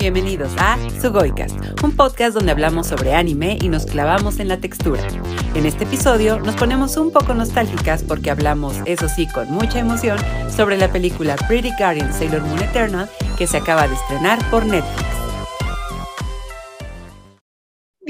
Bienvenidos a Sugoicast, un podcast donde hablamos sobre anime y nos clavamos en la textura. En este episodio nos ponemos un poco nostálgicas porque hablamos, eso sí, con mucha emoción, sobre la película Pretty Guardian Sailor Moon Eternal que se acaba de estrenar por Netflix.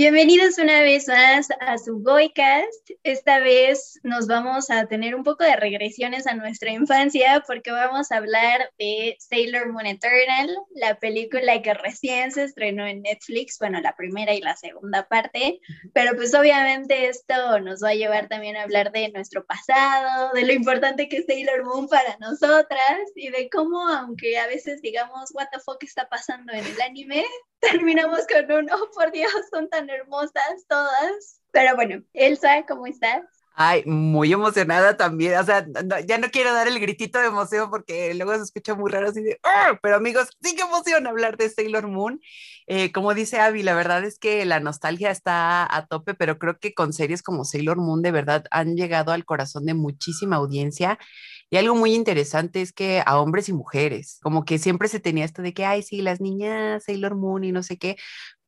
Bienvenidos una vez más a su Goicast. Esta vez nos vamos a tener un poco de regresiones a nuestra infancia porque vamos a hablar de Sailor Moon Eternal, la película que recién se estrenó en Netflix, bueno, la primera y la segunda parte, pero pues obviamente esto nos va a llevar también a hablar de nuestro pasado, de lo importante que es Sailor Moon para nosotras y de cómo, aunque a veces digamos, what the fuck está pasando en el anime, terminamos con un, oh por Dios, son tan hermosas todas. Pero bueno, Elsa, ¿cómo estás? Ay, muy emocionada también. O sea, ya no quiero dar el gritito de emoción porque luego se escucha muy raro así de, ¡Oh! pero amigos, sí que emociona hablar de Sailor Moon. Eh, como dice Abby, la verdad es que la nostalgia está a tope, pero creo que con series como Sailor Moon de verdad han llegado al corazón de muchísima audiencia. Y algo muy interesante es que a hombres y mujeres, como que siempre se tenía esto de que, ay, sí, las niñas, Sailor Moon y no sé qué,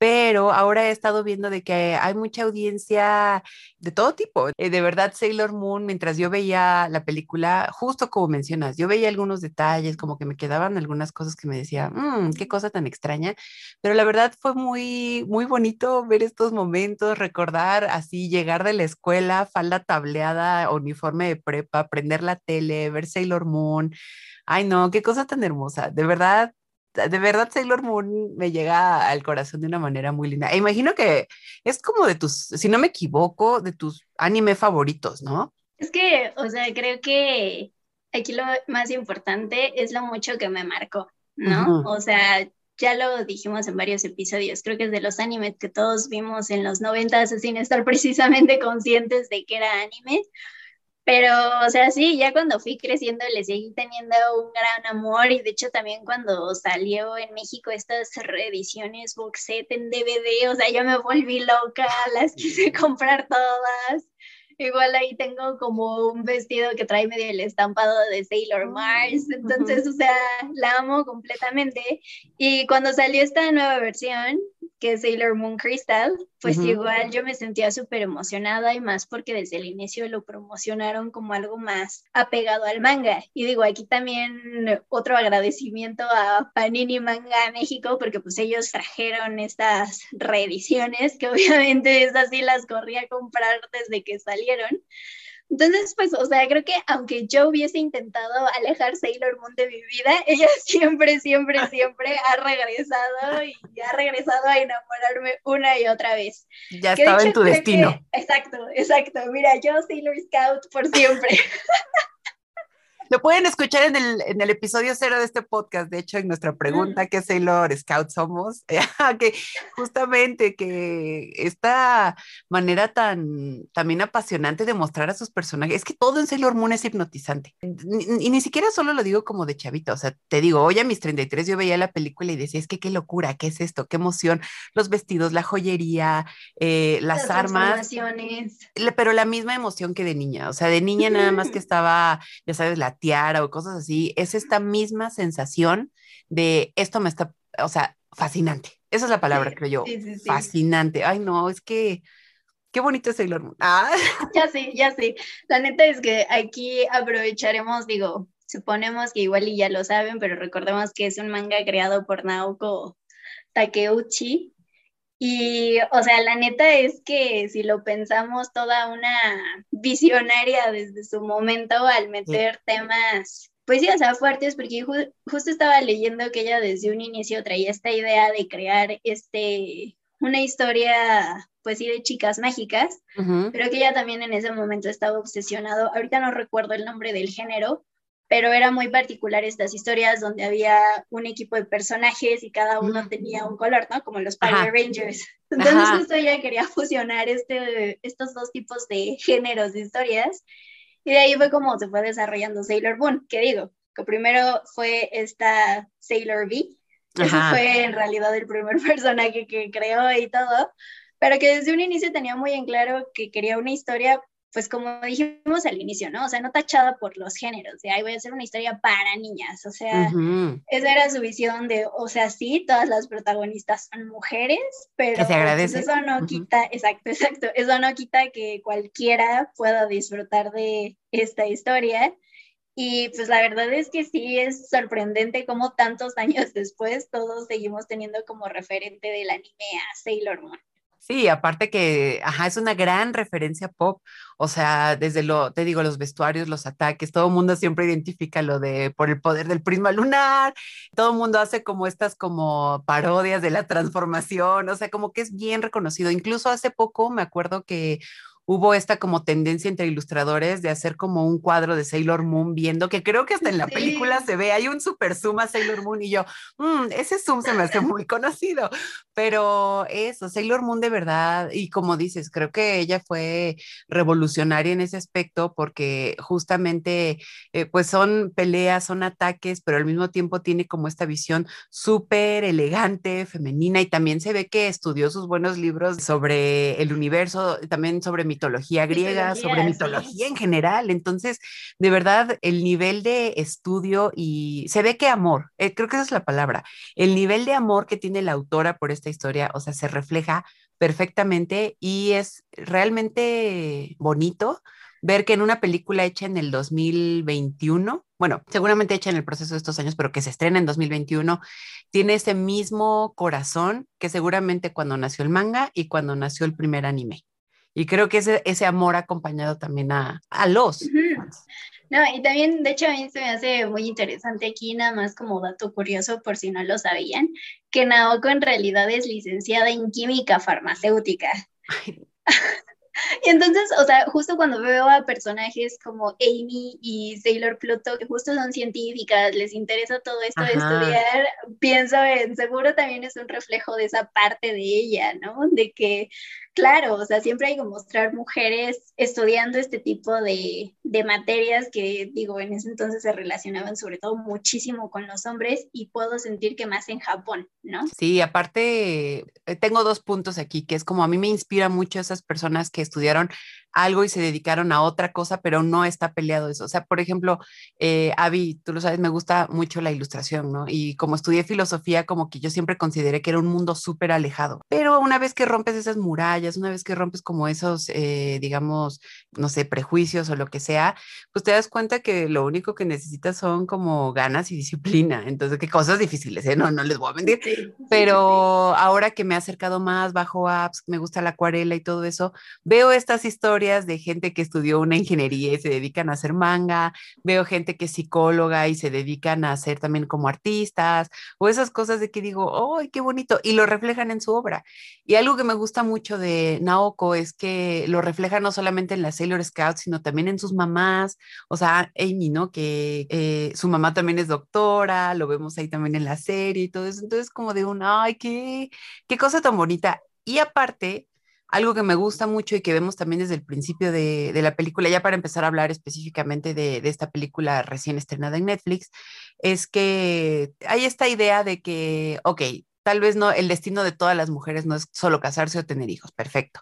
pero ahora he estado viendo de que hay mucha audiencia de todo tipo. Eh, de verdad, Sailor Moon, mientras yo veía la película, justo como mencionas, yo veía algunos detalles, como que me quedaban algunas cosas que me decía, mmm, qué cosa tan extraña, pero la verdad fue muy, muy bonito ver estos momentos, recordar así, llegar de la escuela, falda tableada, uniforme de prepa, prender la tele, ver Sailor Moon. Ay, no, qué cosa tan hermosa. De verdad, de verdad Sailor Moon me llega al corazón de una manera muy linda. E imagino que es como de tus, si no me equivoco, de tus anime favoritos, ¿no? Es que, o sea, creo que aquí lo más importante es lo mucho que me marcó, ¿no? O sea, ya lo dijimos en varios episodios, creo que es de los animes que todos vimos en los noventas sin estar precisamente conscientes de que era anime, pero, o sea, sí, ya cuando fui creciendo le seguí teniendo un gran amor y de hecho también cuando salió en México estas reediciones box set en DVD, o sea, yo me volví loca, las quise comprar todas. Igual ahí tengo como un vestido que trae medio el estampado de Sailor Mars, entonces, o sea, la amo completamente. Y cuando salió esta nueva versión, que es Sailor Moon Crystal, pues igual yo me sentía súper emocionada y más porque desde el inicio lo promocionaron como algo más apegado al manga. Y digo, aquí también otro agradecimiento a Panini Manga México porque pues ellos trajeron estas reediciones que obviamente esas sí las corrí a comprar desde que salieron. Entonces, pues, o sea, creo que aunque yo hubiese intentado alejar Sailor Moon de mi vida, ella siempre, siempre, siempre ha regresado y ha regresado a enamorarme una y otra vez. Ya estaba en tu destino. exacto, exacto. Mira, yo Sailor Scout por siempre. Lo pueden escuchar en el, en el episodio cero de este podcast, de hecho, en nuestra pregunta, ¿qué Sailor Scout somos? que justamente que esta manera tan también apasionante de mostrar a sus personajes, es que todo en Sailor Moon es hipnotizante. Y ni, siquiera solo lo digo como de chavito, o sea, te digo, hoy a mis 33 yo veía la película y decía, es que qué locura, qué es esto, qué emoción, los vestidos, la joyería, eh, las, las armas. Pero la misma emoción que de niña, o sea, de niña nada más que estaba, ya sabes, la o cosas así, es esta misma sensación de esto me está, o sea, fascinante. Esa es la palabra, creo yo. fascinante. Ay, no, es que qué bonito es Sailor Moon. Ah. Ya sí, ya sí. La neta es que aquí aprovecharemos, digo, suponemos que igual y ya lo saben, pero recordemos que es un manga creado por Naoko Takeuchi, y, o sea, la neta es que si lo pensamos, toda una visionaria desde su momento al meter temas, pues sí, o sea, fuertes, porque justo estaba leyendo que ella desde un inicio traía esta idea de crear este, una historia, pues sí, de chicas mágicas, pero que ella también en ese momento estaba obsesionado, ahorita no recuerdo el nombre del género, pero era muy particular estas historias donde había un equipo de personajes y cada uno tenía un color, ¿no? Como los Power Rangers. Entonces justo ella quería fusionar este, estos dos tipos de géneros de historias. Y de ahí fue como se fue desarrollando Sailor Moon, que digo, que primero fue esta Sailor V, ese fue en realidad el primer personaje que creó y todo, pero que desde un inicio tenía muy en claro que quería una historia pues como dijimos al inicio, ¿no? O sea, no tachada por los géneros, de ahí voy a hacer una historia para niñas, o sea, esa era su visión de, o sea, sí, todas las protagonistas son mujeres, pero se pues, eso no quita, exacto, exacto, eso no quita que cualquiera pueda disfrutar de esta historia. Y pues la verdad es que sí es sorprendente cómo tantos años después todos seguimos teniendo como referente del anime a Sailor Moon. Sí, aparte que, ajá, es una gran referencia pop, o sea, desde lo, te digo, los vestuarios, los ataques, todo el mundo siempre identifica lo de por el poder del prisma lunar, todo el mundo hace como estas como parodias de la transformación, o sea, como que es bien reconocido. Incluso hace poco me acuerdo que hubo esta como tendencia entre ilustradores de hacer como un cuadro de Sailor Moon viendo, que creo que hasta en la película se ve, hay un super zoom a Sailor Moon y yo, mm, ese zoom se me hace muy conocido, pero eso, Sailor Moon de verdad, y como dices, creo que ella fue revolucionaria en ese aspecto porque justamente eh, pues son peleas, son ataques, pero al mismo tiempo tiene como esta visión súper elegante, femenina y también se ve que estudió sus buenos libros sobre el universo, también sobre mitología griega, sobre mitología en general. Entonces, de verdad, el nivel de estudio y se ve que amor, eh, creo que esa es la palabra, el nivel de amor que tiene la autora por esta historia, o sea, se refleja perfectamente y es realmente bonito ver que en una película hecha en el 2021, bueno, seguramente hecha en el proceso de estos años, pero que se estrena en 2021, tiene ese mismo corazón que seguramente cuando nació el manga y cuando nació el primer anime. Y creo que ese, ese amor ha acompañado también a, a los. No, y también, de hecho, a mí se me hace muy interesante aquí, nada más como dato curioso, por si no lo sabían, que Naoko en realidad es licenciada en química farmacéutica. Y entonces, o sea, justo cuando veo a personajes como Amy y Sailor Pluto, que justo son científicas, les interesa todo esto de estudiar, pienso en, seguro también es un reflejo de esa parte de ella, ¿no? De que Claro, o sea, siempre hay que mostrar mujeres estudiando este tipo de, de, materias que, digo, en ese entonces se relacionaban sobre todo muchísimo con los hombres y puedo sentir que más en Japón, ¿no? Sí, aparte, eh, tengo dos puntos aquí, que es como a mí me inspira mucho esas personas que estudiaron algo y se dedicaron a otra cosa, pero no está peleado eso. O sea, por ejemplo, eh, Avi, tú lo sabes, me gusta mucho la ilustración, ¿no? Y como estudié filosofía, como que yo siempre consideré que era un mundo súper alejado. Pero una vez que rompes esas murallas, una vez que rompes como esos, eh, digamos, no sé, prejuicios o lo que sea, pues te das cuenta que lo único que necesitas son como ganas y disciplina. Entonces, qué cosas difíciles, ¿eh? No, no les voy a mentir. Pero ahora que me he acercado más, bajo apps, me gusta la acuarela y todo eso, veo estas historias de gente que estudió una ingeniería y se dedican a hacer manga, veo gente que es psicóloga y se dedican a hacer también como artistas, o esas cosas de que digo, ¡ay, qué bonito! Y lo reflejan en su obra. Y algo que me gusta mucho de Naoko es que lo refleja no solamente en la Sailor Scouts, sino también en sus mamás, o sea, Amy, ¿no? Que eh, su mamá también es doctora, lo vemos ahí también en la serie y todo eso. Entonces, como de un, ¡ay, qué, qué cosa tan bonita! Y aparte, algo que me gusta mucho y que vemos también desde el principio de, la película, ya para empezar a hablar específicamente de, esta película recién estrenada en Netflix, es que hay esta idea de que, ok, tal vez no, el destino de todas las mujeres no es solo casarse o tener hijos, perfecto.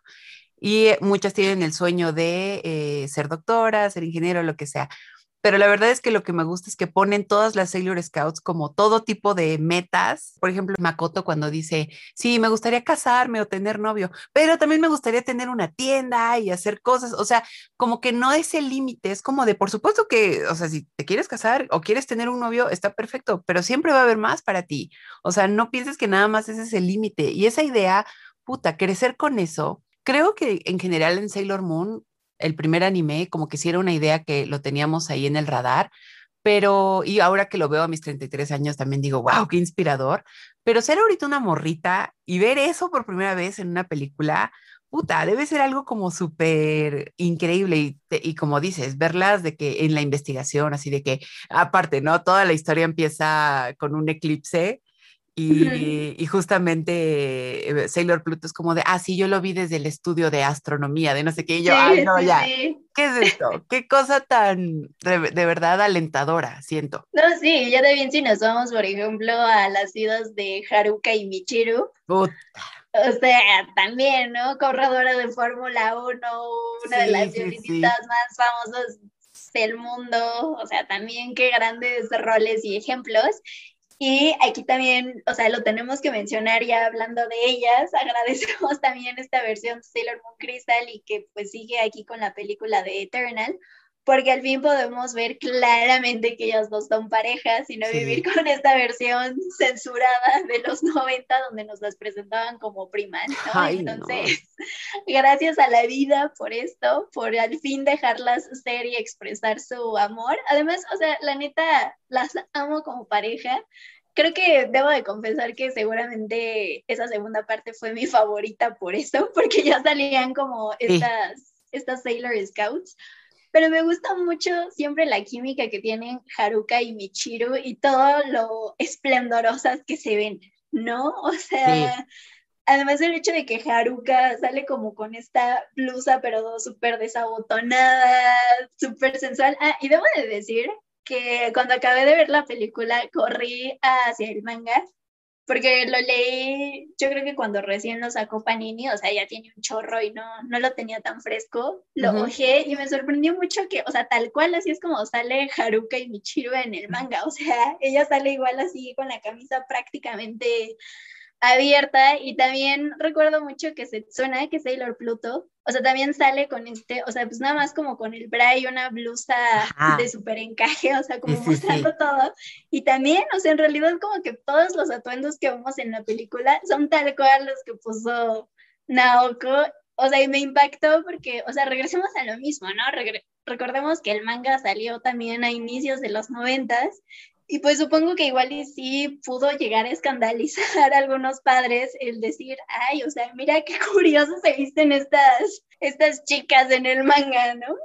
Y muchas tienen el sueño de eh, ser doctora, ser ingeniero, lo que sea pero la verdad es que lo que me gusta es que ponen todas las Sailor Scouts como todo tipo de metas. Por ejemplo, Makoto cuando dice, sí, me gustaría casarme o tener novio, pero también me gustaría tener una tienda y hacer cosas. O sea, como que no es el límite, es como de, por supuesto que, o sea, si te quieres casar o quieres tener un novio, está perfecto, pero siempre va a haber más para ti. O sea, no pienses que nada más ese es el límite. Y esa idea, puta, crecer con eso. Creo que en general en Sailor Moon el primer anime, como que sí era una idea que lo teníamos ahí en el radar, pero, y ahora que lo veo a mis 33 años, también digo, wow, qué inspirador, pero ser ahorita una morrita y ver eso por primera vez en una película, puta, debe ser algo como súper increíble y, y, como dices, verlas de que en la investigación, así de que, aparte, ¿no? Toda la historia empieza con un eclipse y, justamente eh, Sailor Pluto es como de, ah, sí, yo lo vi desde el estudio de astronomía, de no sé qué, y yo, ay, no, ya, ¿qué es esto? ¿Qué cosa tan de, verdad alentadora, siento? No, sí, ya de bien si nos vamos, por ejemplo, a las ciudades de Haruka y Michiru. Puta. O sea, también, ¿no? Corredora de Fórmula 1, una de las violinistas más famosas del mundo, o sea, también qué grandes roles y ejemplos. Y aquí también, o sea, lo tenemos que mencionar ya hablando de ellas. Agradecemos también esta versión Sailor Moon Crystal y que pues sigue aquí con la película de Eternal, porque al fin podemos ver claramente que ellas dos son parejas y no vivir con esta versión censurada de los 90 donde nos las presentaban como primas, ¿no? Entonces, gracias a la vida por esto, por al fin dejarlas ser y expresar su amor. Además, o sea, la neta, las amo como pareja. Creo que debo de confesar que seguramente esa segunda parte fue mi favorita por eso, porque ya salían como estas, estas Sailor Scouts pero me gusta mucho siempre la química que tienen Haruka y Michiru y todo lo esplendorosas que se ven, ¿no? O sea, además el hecho de que Haruka sale como con esta blusa, pero súper desabotonada, súper sensual. Ah, y debo de decir que cuando acabé de ver la película, corrí hacia el manga porque lo leí, yo creo que cuando recién lo sacó Panini, o sea, ya tiene un chorro y no, no lo tenía tan fresco, lo uh y me sorprendió mucho que, o sea, tal cual así es como sale Haruka y Michiru en el manga, o sea, ella sale igual así con la camisa prácticamente abierta y también recuerdo mucho que se suena que Sailor Pluto, o sea, también sale con este, o sea, pues nada más como con el bra y una blusa de súper encaje, o sea, como mostrando todo. Y también, o sea, en realidad como que todos los atuendos que vemos en la película son tal cual los que puso Naoko, o sea, y me impactó porque, o sea, regresemos a lo mismo, ¿no? recordemos que el manga salió también a inicios de los noventas y pues supongo que igual y sí pudo llegar a escandalizar a algunos padres el decir, ay, o sea, mira qué curioso se visten estas, estas chicas en el manga, ¿no?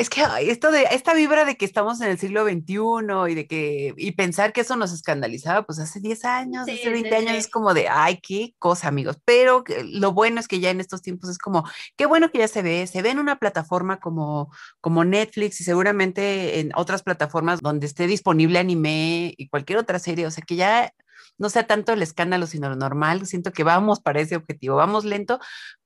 Es que esto de esta vibra de que estamos en el siglo XXI y de que y pensar que eso nos escandalizaba, pues hace 10 años, hace 20 años es como de, ay, qué cosa, amigos. Pero lo bueno es que ya en estos tiempos es como, qué bueno que ya se ve, se ve en una plataforma como, como Netflix y seguramente en otras plataformas donde esté disponible anime y cualquier otra serie, o sea, que ya no sea tanto el escándalo, sino lo normal. Siento que vamos para ese objetivo, vamos lento,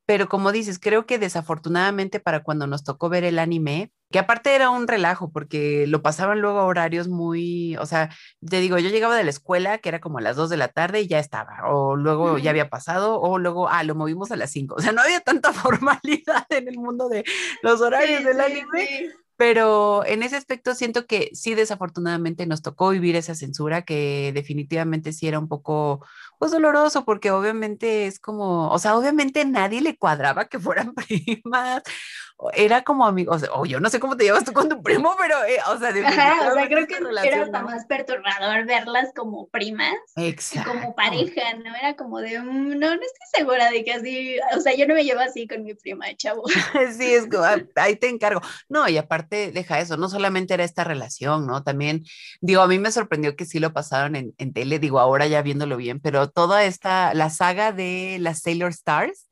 pero como dices, creo que desafortunadamente para cuando nos tocó ver el anime, que aparte era un relajo porque lo pasaban luego a horarios muy, o sea, te digo, yo llegaba de la escuela que era como a las 2 de la tarde y ya estaba, o luego ya había pasado, o luego, ah, lo movimos a las 5, o sea, no había tanta formalidad en el mundo de los horarios del anime. Pero en ese aspecto siento que sí, desafortunadamente nos tocó vivir esa censura que definitivamente sí era un poco, pues doloroso, porque obviamente es como, o sea, obviamente nadie le cuadraba que fueran primas, era como amigos, o yo no sé cómo te llevas tú con tu primo, pero, eh, o sea, Ajá, o sea, creo que era hasta más perturbador verlas como primas Exacto. y como pareja, ¿no? Era como de, mm, no, no estoy segura de que así, o sea, yo no me llevo así con mi prima, chavo. sí, es como, ah, ahí te encargo. No, y aparte, deja eso, no solamente era esta relación, ¿no? También, digo, a mí me sorprendió que sí lo pasaron en, en tele, digo, ahora ya viéndolo bien, pero toda esta, la saga de las Sailor Stars,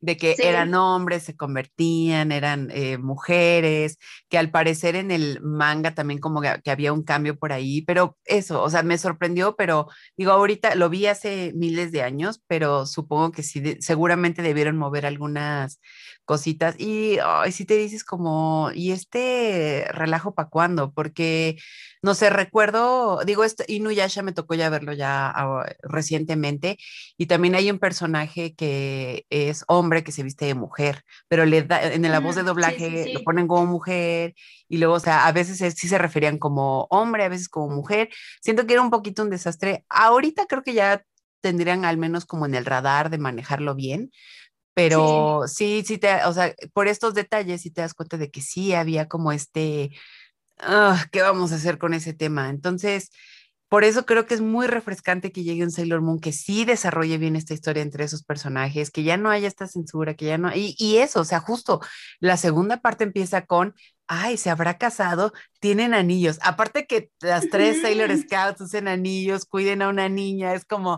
de que eran hombres, se convertían, eran eh, mujeres, que al parecer en el manga también como que, había un cambio por ahí, pero eso, o sea, me sorprendió, pero digo, ahorita lo vi hace miles de años, pero supongo que sí, seguramente debieron mover algunas cositas y si te dices como, ¿y este relajo para cuándo? Porque, no sé, recuerdo, digo, este, Inuyasha me tocó ya verlo ya recientemente y también hay un personaje que es hombre que se viste de mujer, pero le da, en la voz de doblaje lo ponen como mujer y luego, o sea, a veces sí se referían como hombre, a veces como mujer. Siento que era un poquito un desastre. Ahorita creo que ya tendrían al menos como en el radar de manejarlo bien, pero sí. sí, te, o sea, por estos detalles sí te das cuenta de que sí había como este, ah, ¿qué vamos a hacer con ese tema? Entonces, por eso creo que es muy refrescante que llegue un Sailor Moon que sí desarrolle bien esta historia entre esos personajes, que ya no haya esta censura, que ya no, y, y eso, o sea, justo la segunda parte empieza con, ay, se habrá casado, tienen anillos. Aparte que las tres Sailor Scouts usen anillos, cuiden a una niña, es como,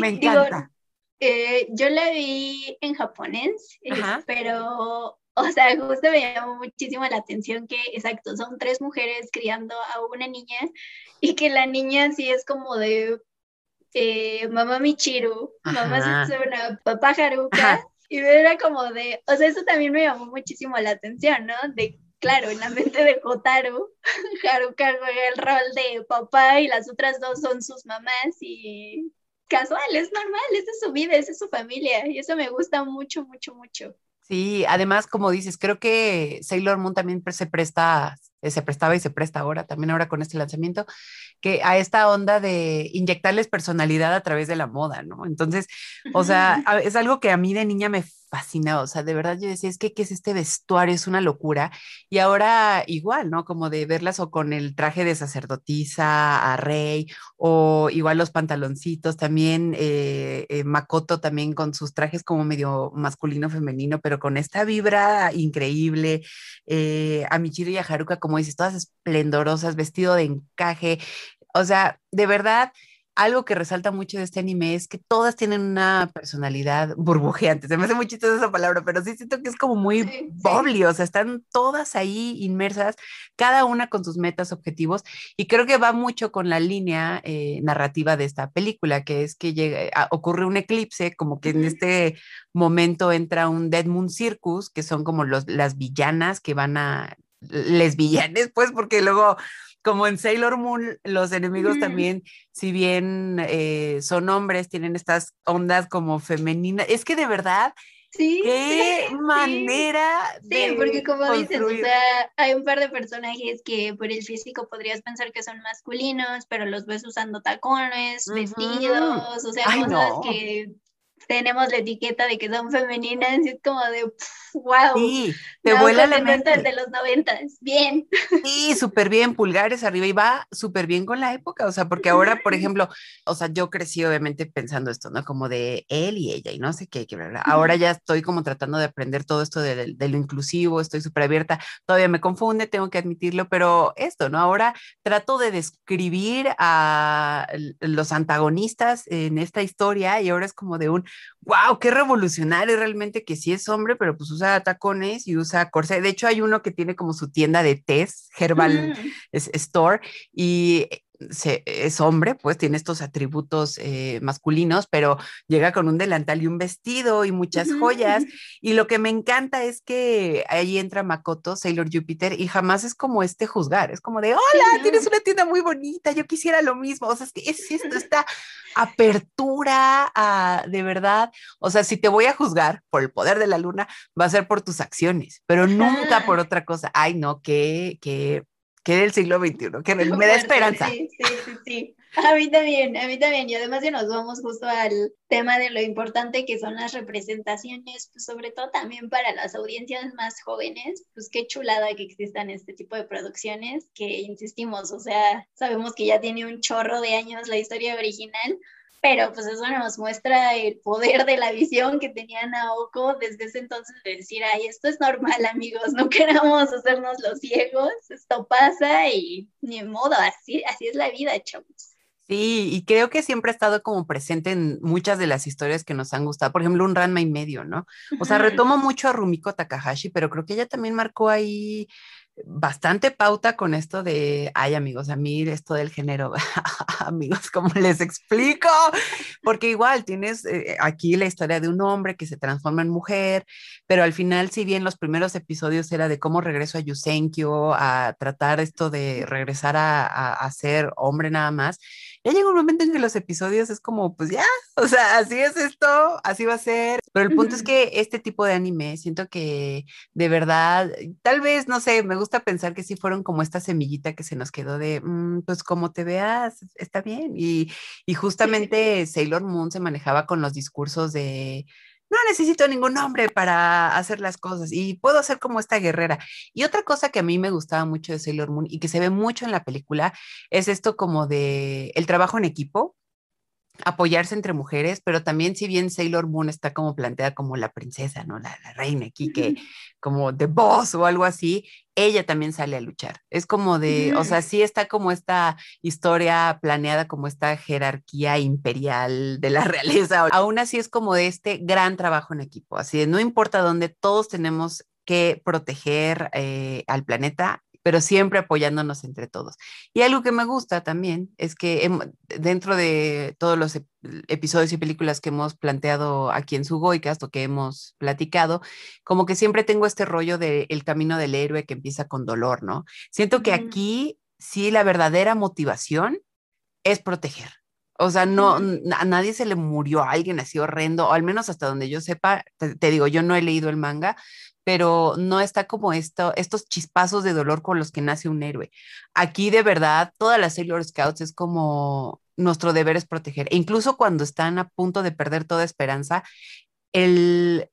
me encanta. Eh, yo la vi en japonés, pero, o sea, justo me llamó muchísimo la atención que, exacto, son tres mujeres criando a una niña y que la niña sí es como de eh, mamá Michiru, mamá Setsuna, papá Haruka, y era como de, o sea, eso también me llamó muchísimo la atención, ¿no? De, claro, en la mente de Hotaru, Haruka juega el rol de papá y las otras dos son sus mamás y casual, es normal, esa es su vida, esa es su familia, y eso me gusta mucho, mucho, mucho. Sí, además, como dices, creo que Sailor Moon también se presta, se prestaba y se presta ahora, también ahora con este lanzamiento, que a esta onda de inyectarles personalidad a través de la moda, ¿no? Entonces, o sea, es algo que a mí de niña me fascinado, o sea, de verdad yo decía, es que, ¿qué es este vestuario? Es una locura. Y ahora igual, ¿no? Como de verlas o con el traje de sacerdotisa a rey, o igual los pantaloncitos también, eh, eh, Makoto también con sus trajes como medio masculino, femenino, pero con esta vibra increíble, eh, a Michiru y a Haruka, como dices, todas esplendorosas, vestido de encaje, o sea, de verdad algo que resalta mucho de este anime es que todas tienen una personalidad burbujeante. Se me hace muy chistosa esa palabra, pero sí siento que es como muy sí, o sea, están todas ahí inmersas, cada una con sus metas, objetivos, y creo que va mucho con la línea eh, narrativa de esta película, que es que llega, ocurre un eclipse, como que en este momento entra un Dead Moon Circus, que son como los, las villanas que van a, les villanes, pues, porque luego como en Sailor Moon, los enemigos también, si bien eh, son hombres, tienen estas ondas como femeninas. Es que de verdad, Sí, qué manera sí, porque como dices, o sea, hay un par de personajes que por el físico podrías pensar que son masculinos, pero los ves usando tacones, vestidos, o sea, cosas que tenemos la etiqueta de que son femeninas y es como de wow. Sí, te vuela la mente. de los noventas, bien. Sí, súper bien, pulgares arriba y va súper bien con la época, o sea, porque ahora, por ejemplo, o sea, yo crecí obviamente pensando esto, ¿no? Como de él y ella y no sé qué, qué verdad. Ahora ya estoy como tratando de aprender todo esto de, de lo inclusivo, estoy súper abierta, todavía me confunde, tengo que admitirlo, pero esto, ¿no? Ahora trato de describir a los antagonistas en esta historia y ahora es como de un, wow, qué revolucionario realmente que sí es hombre, pero pues usa tacones y usa corsé. De hecho, hay uno que tiene como su tienda de test, Herbal Store, y es hombre, pues tiene estos atributos eh, masculinos, pero llega con un delantal y un vestido y muchas joyas. Y lo que me encanta es que ahí entra Makoto, Sailor Jupiter, y jamás es como este juzgar, es como de, hola, tienes una tienda muy bonita, yo quisiera lo mismo. O sea, es que es esto, esta apertura a, de verdad, o sea, si te voy a juzgar por el poder de la luna, va a ser por tus acciones, pero nunca por otra cosa. Ay, no, que, que que del siglo XXI, que me, da esperanza. Sí, sí, sí, sí. A mí también, a mí también. Y además ya nos vamos justo al tema de lo importante que son las representaciones, pues sobre todo también para las audiencias más jóvenes, pues qué chulada que existan este tipo de producciones que insistimos, o sea, sabemos que ya tiene un chorro de años la historia original, pero pues eso nos muestra el poder de la visión que tenía Naoko desde ese entonces de decir, ay, esto es normal amigos, no queramos hacernos los ciegos, esto pasa y ni modo, así, así es la vida, chavos. Sí, y creo que siempre ha estado como presente en muchas de las historias que nos han gustado. Por ejemplo, un Ranma y medio, ¿no? O sea, retomo mucho a Rumiko Takahashi, pero creo que ella también marcó ahí bastante pauta con esto de, ay amigos, a mí esto del género, amigos, ¿cómo les explico? Porque igual tienes eh, aquí la historia de un hombre que se transforma en mujer, pero al final, si bien los primeros episodios era de cómo regreso a Yusenkyo, a tratar esto de regresar a, a ser hombre nada más, ya llega un momento en que los episodios es como, pues ya, o sea, así es esto, así va a ser. Pero el punto es que este tipo de anime, siento que de verdad, tal vez, no sé, me gusta pensar que sí fueron como esta semillita que se nos quedó de, mm, pues como te veas, está bien. Y, y justamente Sailor Moon se manejaba con los discursos de no necesito ningún hombre para hacer las cosas y puedo ser como esta guerrera. Y otra cosa que a mí me gustaba mucho de Sailor Moon y que se ve mucho en la película es esto como de el trabajo en equipo, apoyarse entre mujeres, pero también si bien Sailor Moon está como planteada como la princesa, ¿no? La, reina aquí, que como de boss o algo así, ella también sale a luchar. Es como de, o sea, sí está como esta historia planeada, como esta jerarquía imperial de la realeza. Aún así es como de este gran trabajo en equipo, así de no importa dónde, todos tenemos que proteger eh, al planeta pero siempre apoyándonos entre todos. Y algo que me gusta también es que dentro de todos los episodios y películas que hemos planteado aquí en Sugoicast o que hemos platicado, como que siempre tengo este rollo del el camino del héroe que empieza con dolor, ¿no? Siento que aquí sí la verdadera motivación es proteger. O sea, no, a nadie se le murió a alguien así horrendo, o al menos hasta donde yo sepa, te, digo, yo no he leído el manga, pero no está como esto, estos chispazos de dolor con los que nace un héroe. Aquí de verdad, todas las Sailor Scouts es como nuestro deber es proteger. E incluso cuando están a punto de perder toda esperanza, el,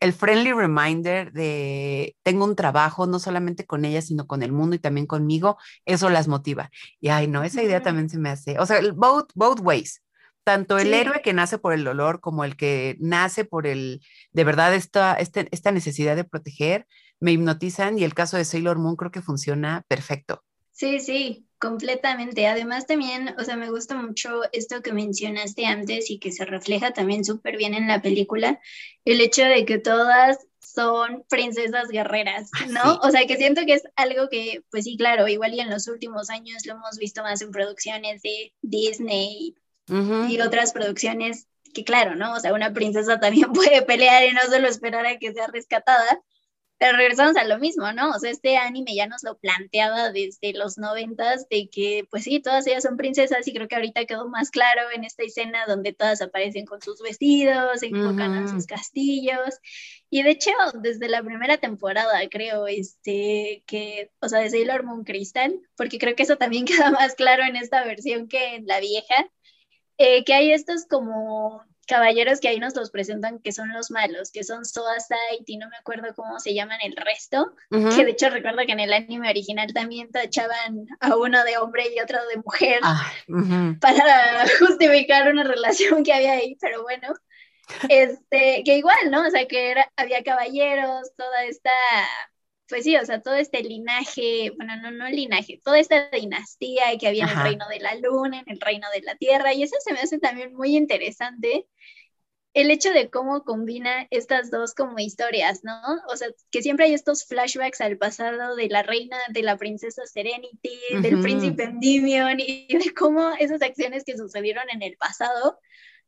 el, friendly reminder de tengo un trabajo no solamente con ella, sino con el mundo y también conmigo, eso las motiva. Y ay, no, esa idea también se me hace, o sea, both, both ways. Tanto el héroe que nace por el dolor como el que nace por el, de verdad, esta, este, esta necesidad de proteger, me hipnotizan y el caso de Sailor Moon creo que funciona perfecto. Sí, sí, completamente. Además también, o sea, me gusta mucho esto que mencionaste antes y que se refleja también súper bien en la película, el hecho de que todas son princesas guerreras, ¿no? O sea, que siento que es algo que, pues sí, claro, igual y en los últimos años lo hemos visto más en producciones de Disney y otras producciones que, claro, ¿no? O sea, una princesa también puede pelear y no solo esperar a que sea rescatada, pero regresamos a lo mismo, ¿no? O sea, este anime ya nos lo planteaba desde los noventas de que, pues sí, todas ellas son princesas y creo que ahorita quedó más claro en esta escena donde todas aparecen con sus vestidos, se invocan a sus castillos. Y de hecho, desde la primera temporada, creo, este, que, o sea, de Sailor Moon Crystal, porque creo que eso también queda más claro en esta versión que en la vieja, eh, que hay estos como caballeros que ahí nos los presentan que son los malos, que son Soasite y no me acuerdo cómo se llaman el resto, que de hecho recuerdo que en el anime original también tachaban a uno de hombre y otro de mujer ah, para justificar una relación que había ahí, pero bueno, este, que igual, ¿no? O sea, que era, había caballeros, toda esta pues sí, o sea, todo este linaje, bueno, no, no linaje, toda esta dinastía que había en el reino de la luna, en el reino de la tierra, y eso se me hace también muy interesante, el hecho de cómo combina estas dos como historias, ¿no? O sea, que siempre hay estos flashbacks al pasado de la reina, de la princesa Serenity, del príncipe Endymion, y de cómo esas acciones que sucedieron en el pasado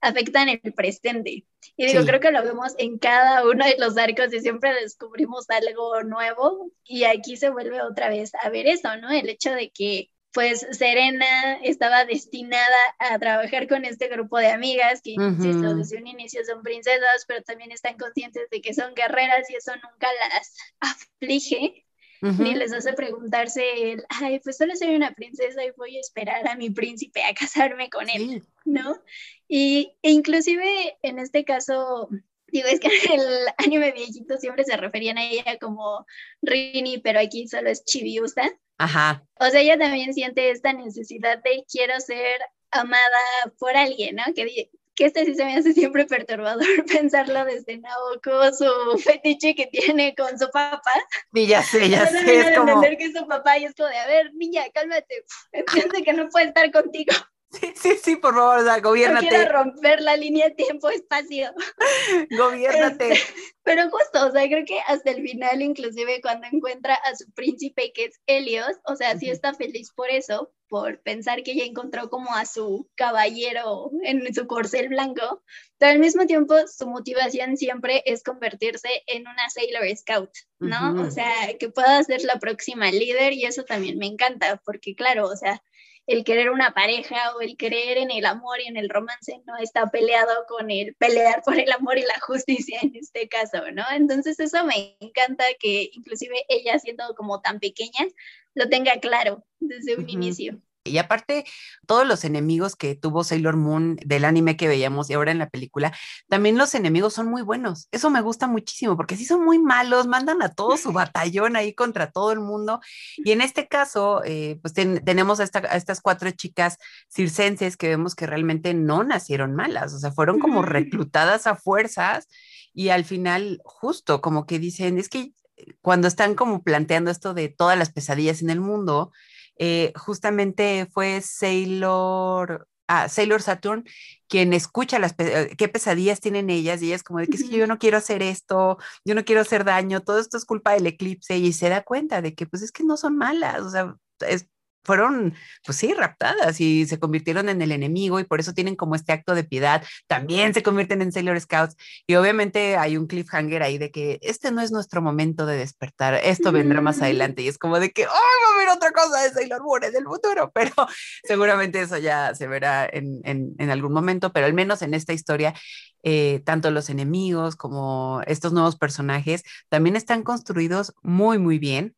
afectan el presente. Y digo, creo que lo vemos en cada uno de los arcos y siempre descubrimos algo nuevo y aquí se vuelve otra vez a ver eso, ¿no? El hecho de que pues Serena estaba destinada a trabajar con este grupo de amigas que, insisto, desde un inicio son princesas, pero también están conscientes de que son guerreras y eso nunca las aflige ni les hace preguntarse, el, ay, pues solo soy una princesa y voy a esperar a mi príncipe a casarme con él, ¿no? Y e inclusive en este caso, digo, es que en el anime viejito siempre se referían a ella como Rini, pero aquí solo es Chibiusa. Ajá. O sea, ella también siente esta necesidad de quiero ser amada por alguien, ¿no? Que que este sí se me hace siempre perturbador pensarlo desde Naoko, su fetiche que tiene con su papá. Y ya sé, ya sé. Es como... entender que es su papá y es como de, a ver, niña, cálmate, entiende que no puede estar contigo. Sí, sí, sí, por favor, o sea, gobiernate. No quiero romper la línea tiempo-espacio. Gobiernate. Este, pero justo, o sea, creo que hasta el final, inclusive cuando encuentra a su príncipe, que es Helios, o sea, sí está feliz por eso, por pensar que ya encontró como a su caballero en su corcel blanco, pero al mismo tiempo su motivación siempre es convertirse en una Sailor Scout, ¿no? O sea, que pueda ser la próxima líder y eso también me encanta, porque claro, o sea, el querer una pareja o el querer en el amor y en el romance no está peleado con el pelear por el amor y la justicia en este caso, ¿no? Entonces eso me encanta que inclusive ella siendo como tan pequeña lo tenga claro desde un inicio. Y aparte, todos los enemigos que tuvo Sailor Moon del anime que veíamos y ahora en la película, también los enemigos son muy buenos. Eso me gusta muchísimo porque sí son muy malos, mandan a todo su batallón ahí contra todo el mundo. Y en este caso, eh, pues tenemos a, estas cuatro chicas circenses que vemos que realmente no nacieron malas, o sea, fueron como reclutadas a fuerzas y al final, justo como que dicen, es que cuando están como planteando esto de todas las pesadillas en el mundo, eh, justamente fue Sailor, a Sailor Saturn, quien escucha las qué pesadillas tienen ellas y ella es como de que es que yo no quiero hacer esto, yo no quiero hacer daño, todo esto es culpa del eclipse y se da cuenta de que pues es que no son malas, o sea, es, fueron, pues sí, raptadas y se convirtieron en el enemigo y por eso tienen como este acto de piedad. También se convierten en Sailor Scouts y obviamente hay un cliffhanger ahí de que este no es nuestro momento de despertar, esto vendrá más mm. adelante y es como de que, ¡oh, va a haber otra cosa de Sailor Moon en el futuro! Pero seguramente eso ya se verá en, en, algún momento, pero al menos en esta historia eh, tanto los enemigos como estos nuevos personajes también están construidos muy, muy bien.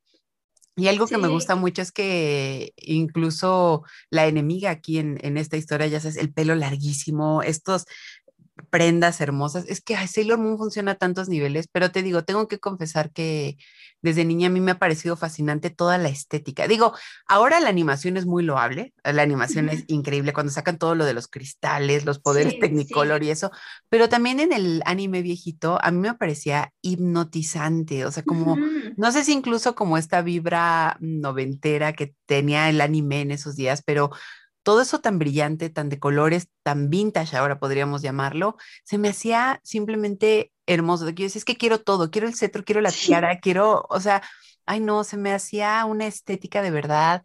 Y algo que me gusta mucho es que incluso la enemiga aquí en, en esta historia, ya sabes, el pelo larguísimo, estos prendas hermosas. Es que Sailor Moon funciona a tantos niveles, pero te digo, tengo que confesar que desde niña a mí me ha parecido fascinante toda la estética. Digo, ahora la animación es muy loable, la animación es increíble cuando sacan todo lo de los cristales, los poderes Technicolor y eso, pero también en el anime viejito a mí me parecía hipnotizante, o sea, como, no sé si incluso como esta vibra noventera que tenía el anime en esos días, pero todo eso tan brillante, tan de colores, tan vintage ahora podríamos llamarlo, se me hacía simplemente hermoso. De que yo decía, es que quiero todo, quiero el cetro, quiero la tiara, quiero, o sea, ay no, se me hacía una estética de verdad,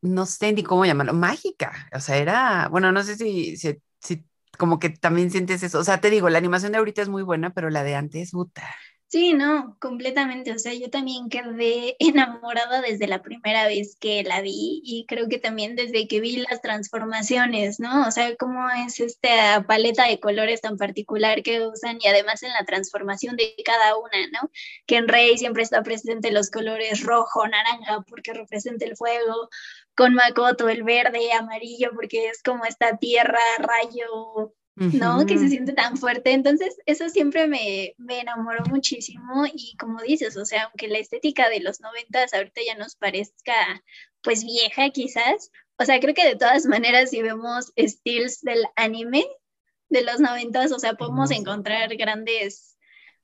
no sé ni cómo llamarlo, mágica. O sea, era, bueno, no sé si, si, si como que también sientes eso. O sea, te digo, la animación de ahorita es muy buena, pero la de antes, puta. Sí, no, completamente. O sea, yo también quedé enamorada desde la primera vez que la vi y creo que también desde que vi las transformaciones, ¿no? O sea, cómo es esta paleta de colores tan particular que usan y además en la transformación de cada una, ¿no? Que en Rey siempre está presente los colores rojo, naranja, porque representa el fuego, con Makoto el verde, amarillo, porque es como esta tierra, rayo, ¿no? Que se siente tan fuerte. Entonces, eso siempre me, me, enamoró muchísimo y como dices, o sea, aunque la estética de los noventas ahorita ya nos parezca pues vieja quizás, o sea, creo que de todas maneras si vemos estilos del anime de los noventas, o sea, podemos encontrar grandes,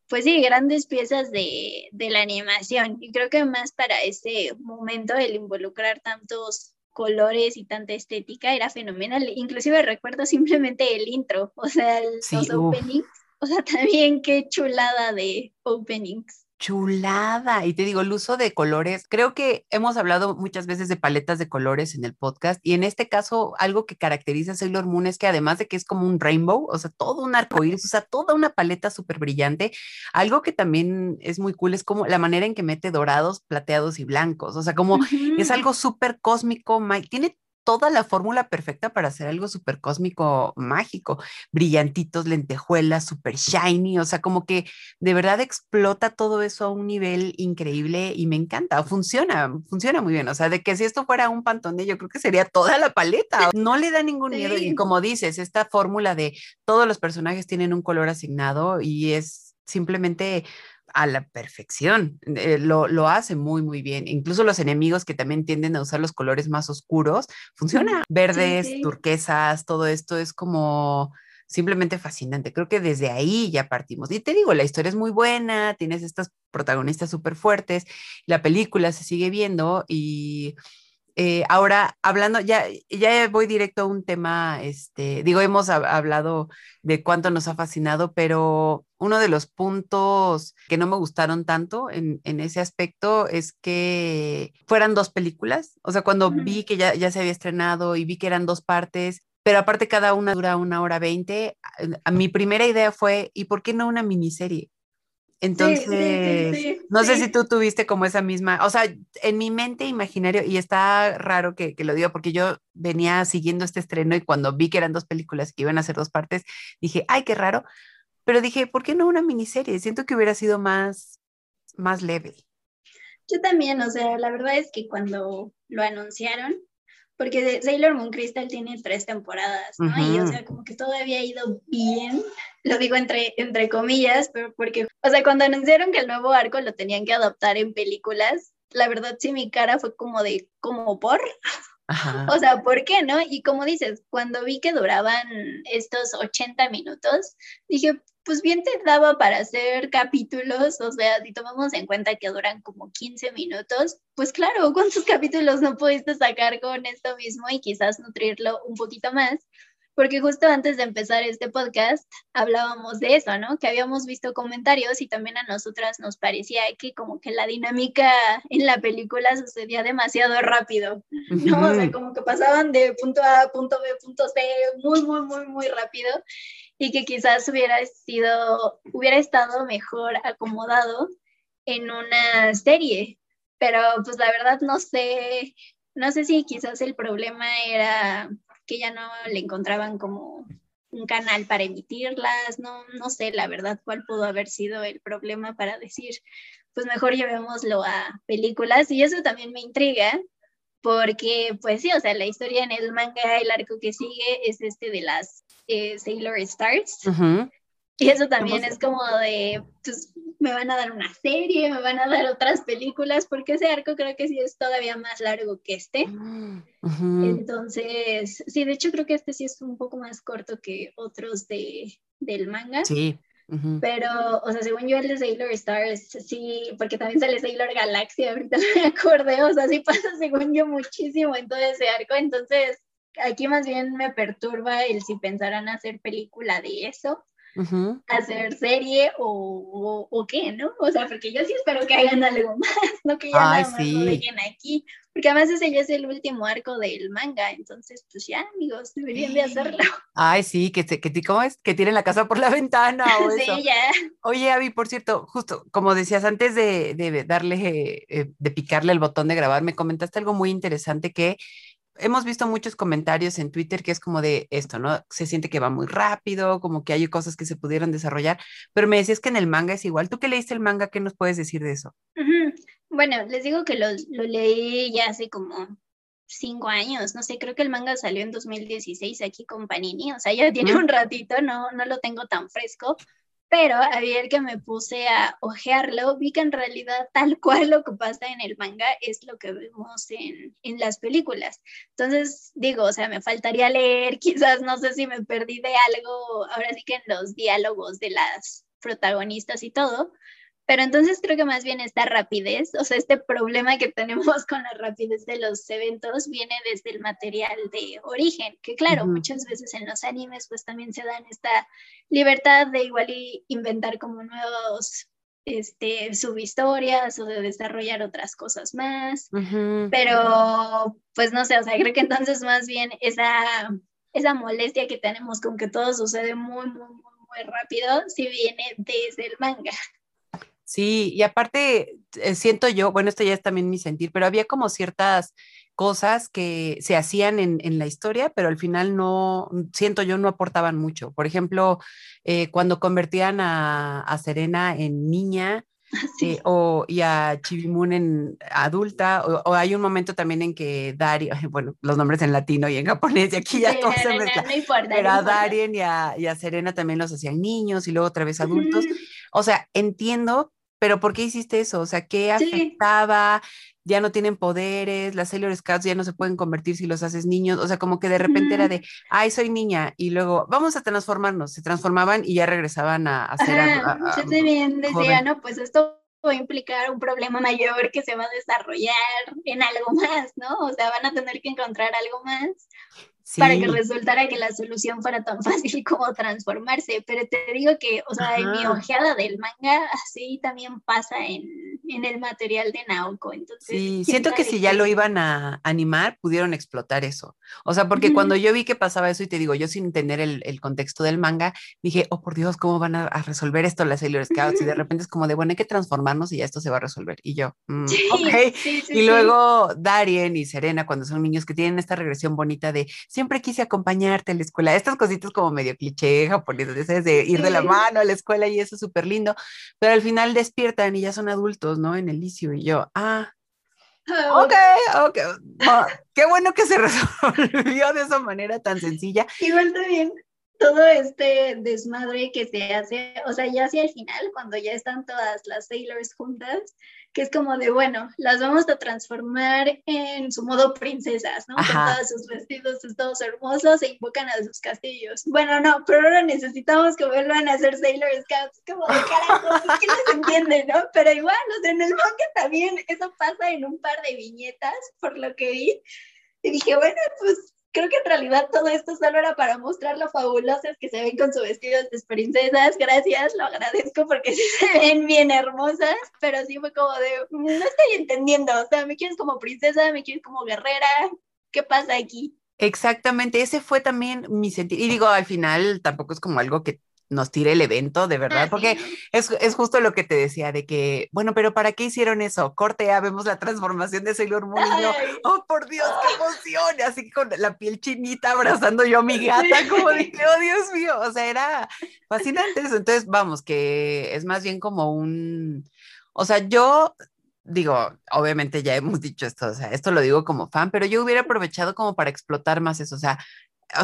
pues sí, grandes piezas de, de la animación. Y creo que más para ese momento el involucrar tantos colores y tanta estética era fenomenal. Inclusive recuerdo simplemente el intro, o sea, los openings, o sea, también qué chulada de openings chulada. Y te digo, el uso de colores, creo que hemos hablado muchas veces de paletas de colores en el podcast y en este caso algo que caracteriza a Sailor Moon es que además de que es como un rainbow, o sea, todo un arco iris, o sea, toda una paleta súper brillante, algo que también es muy cool es como la manera en que mete dorados, plateados y blancos, o sea, como es algo súper cósmico, tiene toda la fórmula perfecta para hacer algo súper cósmico, mágico, brillantitos, lentejuelas, súper shiny, o sea, como que de verdad explota todo eso a un nivel increíble y me encanta, funciona, funciona muy bien, o sea, de que si esto fuera un pantone, yo creo que sería toda la paleta, no le da ningún miedo y como dices, esta fórmula de todos los personajes tienen un color asignado y es simplemente a la perfección. Eh, lo, lo, hace muy, muy bien. Incluso los enemigos que también tienden a usar los colores más oscuros, funciona. Verdes, turquesas, todo esto es como simplemente fascinante. Creo que desde ahí ya partimos. Y te digo, la historia es muy buena, tienes estas protagonistas súper fuertes, la película se sigue viendo y eh, ahora, hablando, ya, ya voy directo a un tema, este, digo, hemos hablado de cuánto nos ha fascinado, pero uno de los puntos que no me gustaron tanto en, en ese aspecto es que fueran dos películas. O sea, cuando vi que ya, ya se había estrenado y vi que eran dos partes, pero aparte cada una dura una hora veinte, mi primera idea fue, ¿y por qué no una miniserie? Entonces, no sé si tú tuviste como esa misma, o sea, en mi mente imaginario, y está raro que, que, lo diga porque yo venía siguiendo este estreno y cuando vi que eran dos películas que iban a ser dos partes, dije, ay, qué raro, pero dije, ¿por qué no una miniserie? Siento que hubiera sido más, más leve. Yo también, o sea, la verdad es que cuando lo anunciaron, porque Sailor Moon Crystal tiene tres temporadas, ¿no? Y o sea, como que todo había ido bien, lo digo entre, entre comillas, pero porque, o sea, cuando anunciaron que el nuevo arco lo tenían que adaptar en películas, la verdad sí mi cara fue como de, como por, O sea, ¿por qué no? Y como dices, cuando vi que duraban estos 80 minutos, dije, pues bien te daba para hacer capítulos, o sea, si tomamos en cuenta que duran como 15 minutos, pues claro, ¿cuántos capítulos no pudiste sacar con esto mismo y quizás nutrirlo un poquito más? porque justo antes de empezar este podcast hablábamos de eso, ¿no? Que habíamos visto comentarios y también a nosotras nos parecía que como que la dinámica en la película sucedía demasiado rápido, ¿no? O sea, como que pasaban de punto A a punto B, punto C, muy, muy, muy, muy rápido y que quizás hubiera sido, hubiera estado mejor acomodado en una serie, pero pues la verdad no sé, no sé si quizás el problema era que ya no le encontraban como un canal para emitirlas, no, no sé la verdad cuál pudo haber sido el problema para decir, pues mejor llevémoslo a películas. Y eso también me intriga porque pues sí, o sea, la historia en el manga, el arco que sigue es este de las eh, Sailor Stars. Y eso también es como de, pues me van a dar una serie, me van a dar otras películas, porque ese arco creo que sí es todavía más largo que este. Mm, Entonces, sí, de hecho creo que este sí es un poco más corto que otros de, del manga. Sí. Pero, o sea, según yo, el de Sailor Stars, sí, porque también sale Sailor Galaxia, ahorita me acordé, o sea, sí pasa, según yo, muchísimo en todo ese arco. Entonces, aquí más bien me perturba el si pensaran hacer película de eso hacer serie o, o, qué, ¿no? O sea, porque yo sí espero que hagan algo más, no que ya nada más lo dejen aquí, porque además ese ya es el último arco del manga, entonces pues ya amigos, deberían de hacerlo. Ay, sí, que, que, ¿cómo es? Que tienen la casa por la ventana o eso. Sí, ya. Oye, Avi, por cierto, justo como decías antes de, de darle, eh, de picarle el botón de grabar, me comentaste algo muy interesante que hemos visto muchos comentarios en Twitter que es como de esto, ¿no? Se siente que va muy rápido, como que hay cosas que se pudieron desarrollar, pero me decías que en el manga es igual. ¿Tú qué leíste el manga? ¿Qué nos puedes decir de eso? Bueno, les digo que lo, lo, leí ya hace como cinco años, no sé, creo que el manga salió en 2016 aquí con Panini, o sea, ya tiene un ratito, no, no lo tengo tan fresco, pero ayer que me puse a ojearlo, vi que en realidad tal cual lo que pasa en el manga es lo que vemos en, en, las películas. Entonces, digo, o sea, me faltaría leer, quizás no sé si me perdí de algo, ahora sí que en los diálogos de las protagonistas y todo, pero entonces creo que más bien esta rapidez, o sea, este problema que tenemos con la rapidez de los eventos viene desde el material de origen, que claro, muchas veces en los animes pues también se dan esta libertad de igual y inventar como nuevos este, subhistorias o de desarrollar otras cosas más, pero pues no sé, o sea, creo que entonces más bien esa, esa molestia que tenemos con que todo sucede muy, muy, muy, muy rápido, si viene desde el manga. Sí, y aparte eh, siento yo, bueno, esto ya es también mi sentir, pero había como ciertas cosas que se hacían en, la historia, pero al final no, siento yo, no aportaban mucho. Por ejemplo, eh, cuando convertían a, Serena en niña, eh, o, y a Chibimun en adulta, o, hay un momento también en que Dario, bueno, los nombres en latino y en japonés, y aquí ya todo se mezcla, pero a Darien y a, Serena también los hacían niños y luego otra vez adultos. O sea, entiendo, pero ¿por qué hiciste eso? O sea, ¿qué afectaba? Ya no tienen poderes, las Sailor Scouts ya no se pueden convertir si los haces niños, o sea, como que de repente era de, ay, soy niña, y luego vamos a transformarnos, se transformaban y ya regresaban a, a ser... Yo también decía, no, pues esto va a implicar un problema mayor que se va a desarrollar en algo más, ¿no? O sea, van a tener que encontrar algo más para que resultara que la solución fuera tan fácil como transformarse. Pero te digo que, o sea, en mi ojeada del manga, así también pasa en, en el material de Naoko. Entonces, sí, siento que si ya lo iban a animar, pudieron explotar eso. O sea, porque cuando yo vi que pasaba eso, y te digo, yo sin entender el, el contexto del manga, dije, oh por Dios, ¿cómo van a, resolver esto las Sailor Scouts? Y de repente es como de, bueno, hay que transformarnos y ya esto se va a resolver. Y yo, mm, ok. y luego Darien y Serena, cuando son niños que tienen esta regresión bonita de siempre quise acompañarte a la escuela. Estas cositas como medio cliché japonesas, de ir de la mano a la escuela y eso es súper lindo, pero al final despiertan y ya son adultos, ¿no? En el licio y yo, ah, ah Ok, ok. qué bueno que se resolvió de esa manera tan sencilla. Igual bien todo este desmadre que se hace, o sea, ya hacia el final, cuando ya están todas las Sailors juntas, que es como de, bueno, las vamos a transformar en su modo princesas, ¿no? Con todos sus vestidos todos hermosos e invocan a sus castillos. Bueno, no, pero ahora necesitamos que vuelvan a ser Sailor Scouts, como de carajo, ¿quién les entiende, no? Pero igual, o sea, en el manga también eso pasa en un par de viñetas, por lo que vi. Y dije, bueno, pues creo que en realidad todo esto solo era para mostrar lo fabulosas que se ven con su vestido de princesas. Gracias, lo agradezco porque sí se ven bien hermosas, pero sí fue como de, no estoy entendiendo, o sea, me quieres como princesa, me quieres como guerrera, ¿qué pasa aquí? Exactamente, ese fue también mi sentido. Y digo, al final tampoco es como algo que nos tire el evento, de verdad, porque es, es, justo lo que te decía, de que, bueno, pero ¿para qué hicieron eso? Corte A, vemos la transformación de Sailor Moon y yo, oh, por Dios, qué emoción, así con la piel chinita abrazando yo a mi gata, como dije, oh, Dios mío, o sea, era fascinante eso. Entonces, vamos, que es más bien como un, o sea, yo digo, obviamente ya hemos dicho esto, o sea, esto lo digo como fan, pero yo hubiera aprovechado como para explotar más eso, o sea,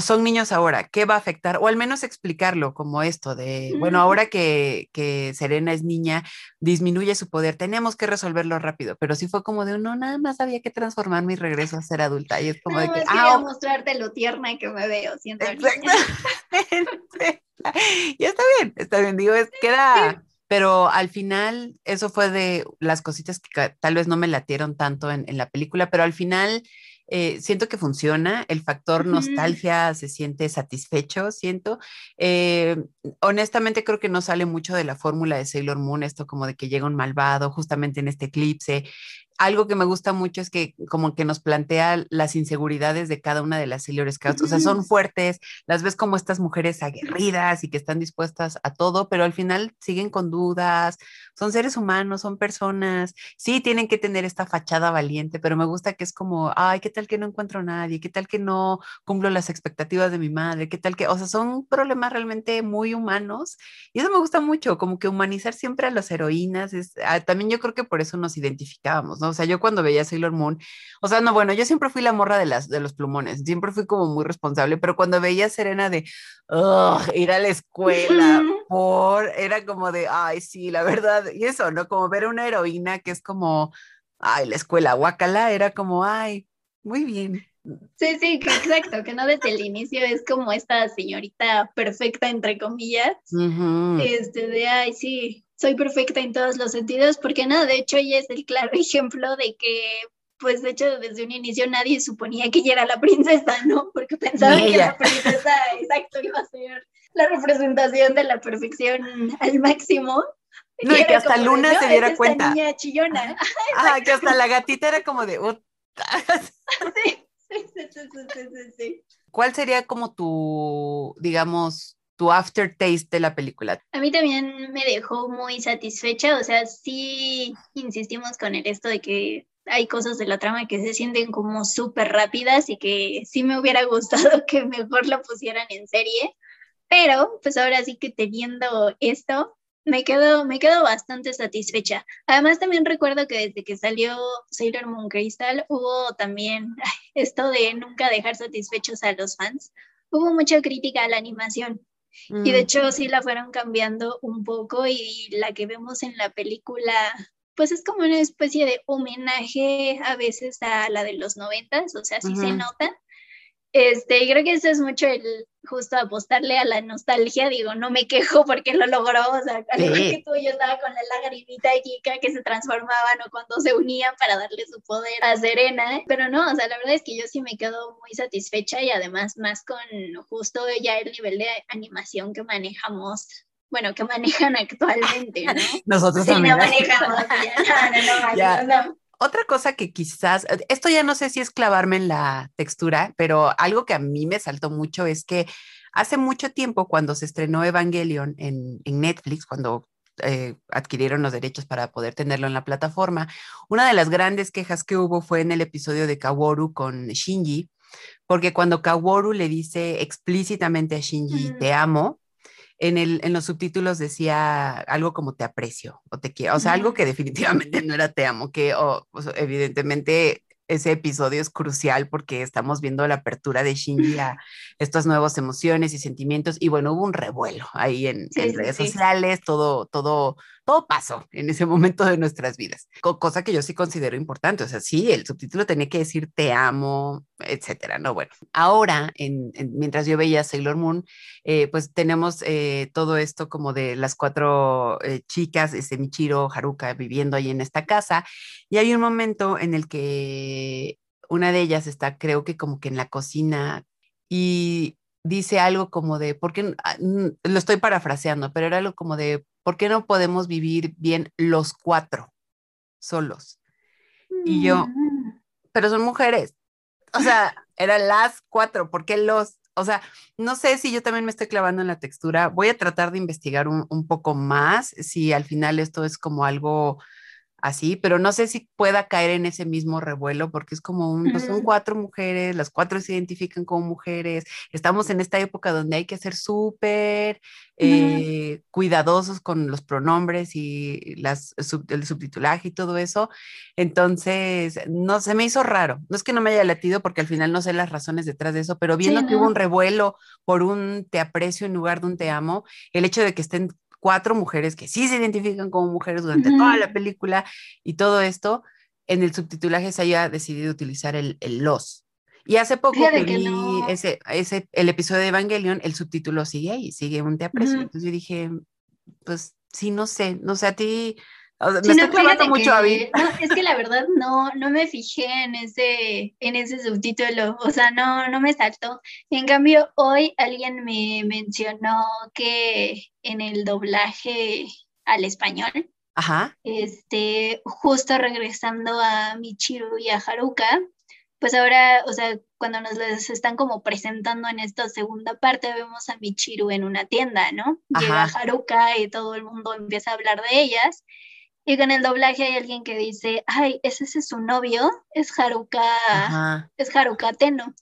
son niños ahora, ¿qué va a afectar? O al menos explicarlo como esto de, bueno, ahora que, que, Serena es niña, disminuye su poder, tenemos que resolverlo rápido, pero sí fue como de, no, nada más había que transformarme y regreso a ser adulta. Y es como de que... Ah, mostrarte lo tierna que me veo, siento. y está bien, está bien, digo, es, queda... Pero al final, eso fue de las cositas que tal vez no me latieron tanto en, en la película, pero al final eh, siento que funciona, el factor nostalgia se siente satisfecho, siento. Eh, honestamente creo que no sale mucho de la fórmula de Sailor Moon, esto como de que llega un malvado justamente en este eclipse, algo que me gusta mucho es que como que nos plantea las inseguridades de cada una de las Sailor Scouts. O sea, son fuertes, las ves como estas mujeres aguerridas y que están dispuestas a todo, pero al final siguen con dudas, son seres humanos, son personas. Sí, tienen que tener esta fachada valiente, pero me gusta que es como, ay, ¿qué tal que no encuentro a nadie? ¿Qué tal que no cumplo las expectativas de mi madre? ¿Qué tal que, o sea, son problemas realmente muy humanos y eso me gusta mucho, como que humanizar siempre a las heroínas. Es, ah, también yo creo que por eso nos identificábamos, ¿no? O sea, yo cuando veía Sailor Moon, o sea, no, bueno, yo siempre fui la morra de, las, de los plumones, siempre fui como muy responsable, pero cuando veía a Serena de ir a la escuela, por, era como de, ay, sí, la verdad, y eso, ¿no? Como ver a una heroína que es como, ay, la escuela, guacala, era como, ay, muy bien. Sí, sí, exacto, que no desde el inicio es como esta señorita perfecta, entre comillas, este, de, ay, sí, soy perfecta en todos los sentidos, porque no, de hecho ella es el claro ejemplo de que, pues de hecho desde un inicio nadie suponía que ella era la princesa, ¿no? Porque pensaban que la princesa, exacto, iba a ser la representación de la perfección al máximo. No, y, que hasta Luna se diera cuenta. Niña chillona. Ah, que hasta la gatita era como de... sí, sí, sí, sí, sí, sí. ¿Cuál sería como tu, digamos, tu aftertaste de la película? A mí también me dejó muy satisfecha, o sea, sí insistimos con el esto de que hay cosas de la trama que se sienten como súper rápidas y que sí me hubiera gustado que mejor lo pusieran en serie, pero pues ahora sí que teniendo esto, me quedo, me quedo bastante satisfecha. Además, también recuerdo que desde que salió Sailor Moon Crystal hubo también esto de nunca dejar satisfechos a los fans. Hubo mucha crítica a la animación y de mm. hecho sí la fueron cambiando un poco y la que vemos en la película, pues es como una especie de homenaje a veces a la de los noventas, o sea, sí se nota, este, creo que eso es mucho el justo apostarle a la nostalgia, digo, no me quejo porque lo logró, o sea, al que tú, yo estaba con la lagrimita de Kika que se transformaban o cuando se unían para darle su poder a Serena, pero no, o sea, la verdad es que yo sí me quedo muy satisfecha y además más con justo ya el nivel de animación que manejamos bueno, que manejan actualmente, ¿no? Nosotros sí, también. no manejamos, ya, no, no, no, no, otra cosa que quizás, esto ya no sé si es clavarme en la textura, pero algo que a mí me saltó mucho es que hace mucho tiempo cuando se estrenó Evangelion en, Netflix, cuando eh, adquirieron los derechos para poder tenerlo en la plataforma, una de las grandes quejas que hubo fue en el episodio de Kaworu con Shinji, porque cuando Kaworu le dice explícitamente a Shinji, te amo, en, el, en los subtítulos decía algo como te aprecio o te quiero, o sea, algo que definitivamente no era te amo, que evidentemente ese episodio es crucial porque estamos viendo la apertura de Shinji a estas nuevas emociones y sentimientos y bueno, hubo un revuelo ahí en, redes sociales, todo, todo, todo pasó en ese momento de nuestras vidas, cosa que yo sí considero importante, o sea, sí, el subtítulo tenía que decir te amo, etcétera, ¿no? Bueno, ahora, en, mientras yo veía Sailor Moon, eh, pues tenemos eh, todo esto como de las cuatro eh, chicas, este Michiro, Haruka, viviendo ahí en esta casa, y hay un momento en el que una de ellas está, creo que como que en la cocina, y dice algo como de, ¿por qué? Ah, lo estoy parafraseando, pero era algo como de, ¿por qué no podemos vivir bien los cuatro solos? Y yo, mm. pero son mujeres. O sea, eran las cuatro, ¿por qué los? O sea, no sé si yo también me estoy clavando en la textura. Voy a tratar de investigar un, un poco más, si al final esto es como algo así, pero no sé si pueda caer en ese mismo revuelo porque es como un, pues son cuatro mujeres, las cuatro se identifican como mujeres, estamos en esta época donde hay que ser súper eh, cuidadosos con los pronombres y las, el subtitulaje y todo eso, entonces no se me hizo raro, no es que no me haya latido porque al final no sé las razones detrás de eso, pero viendo que hubo un revuelo por un te aprecio en lugar de un te amo, el hecho de que estén cuatro mujeres que sí se identifican como mujeres durante toda la película y todo esto, en el subtitulaje se haya decidido utilizar el, los. Y hace poco que vi ese, ese, el episodio de Evangelion, el subtítulo sigue ahí, sigue un te aprecio. Entonces yo dije, pues sí, no sé, no sé, a ti me estoy mucho a mí. es que la verdad no, no me fijé en ese, en ese subtítulo, o sea, no, no me saltó. En cambio, hoy alguien me mencionó que en el doblaje al español, Ajá. este, justo regresando a Michiru y a Haruka, pues ahora, o sea, cuando nos les están como presentando en esta segunda parte, vemos a Michiru en una tienda, ¿no? Llega Haruka y todo el mundo empieza a hablar de ellas. Y con el doblaje hay alguien que dice, ay, ese es su novio, es Haruka, es Haruka Teno.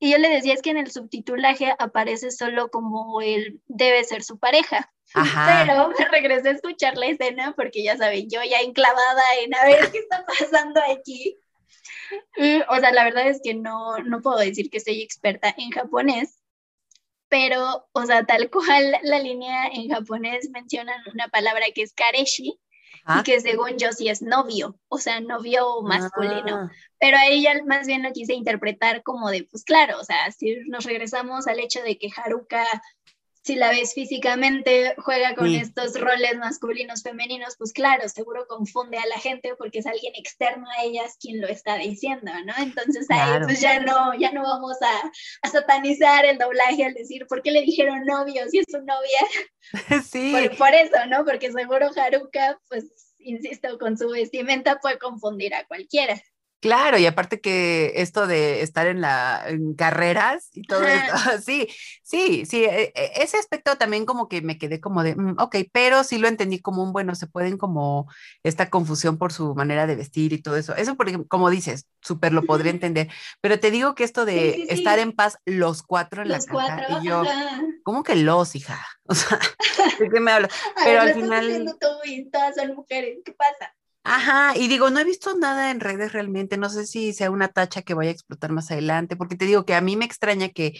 Y yo le decía, es que en el subtitulaje aparece solo como él debe ser su pareja. Pero me regresé a escuchar la escena porque ya saben, yo ya enclavada en a ver qué está pasando aquí. o sea, la verdad es que no, no puedo decir que soy experta en japonés, pero, o sea, tal cual la línea en japonés mencionan una palabra que es kareshi, y que según yo sí es novio, o sea, novio masculino. Ah. Pero a ella más bien lo quise interpretar como de, pues claro, o sea, si nos regresamos al hecho de que Haruka si la ves físicamente, juega con estos roles masculinos, femeninos, pues claro, seguro confunde a la gente porque es alguien externo a ellas quien lo está diciendo, ¿no? Entonces ahí pues ya no, ya no vamos a, satanizar el doblaje al decir, ¿por qué le dijeron novio si es su novia? Sí. Por, por eso, ¿no? Porque seguro Haruka, pues, insisto, con su vestimenta puede confundir a cualquiera. Claro, y aparte que esto de estar en la en carreras y todo esto, sí, sí, sí, e, e, ese aspecto también como que me quedé como de, mm, ok, pero sí lo entendí como un, bueno, se pueden como esta confusión por su manera de vestir y todo eso. Eso porque, como dices, súper lo podría entender, pero te digo que esto de estar en paz los cuatro en la casa, y yo, ¿cómo que los, hija? O sea, ¿de qué me hablas? Pero al final... Tú y todas son mujeres, ¿qué pasa? Ajá, y digo, no he visto nada en redes realmente, no sé si sea una tacha que vaya a explotar más adelante, porque te digo que a mí me extraña que,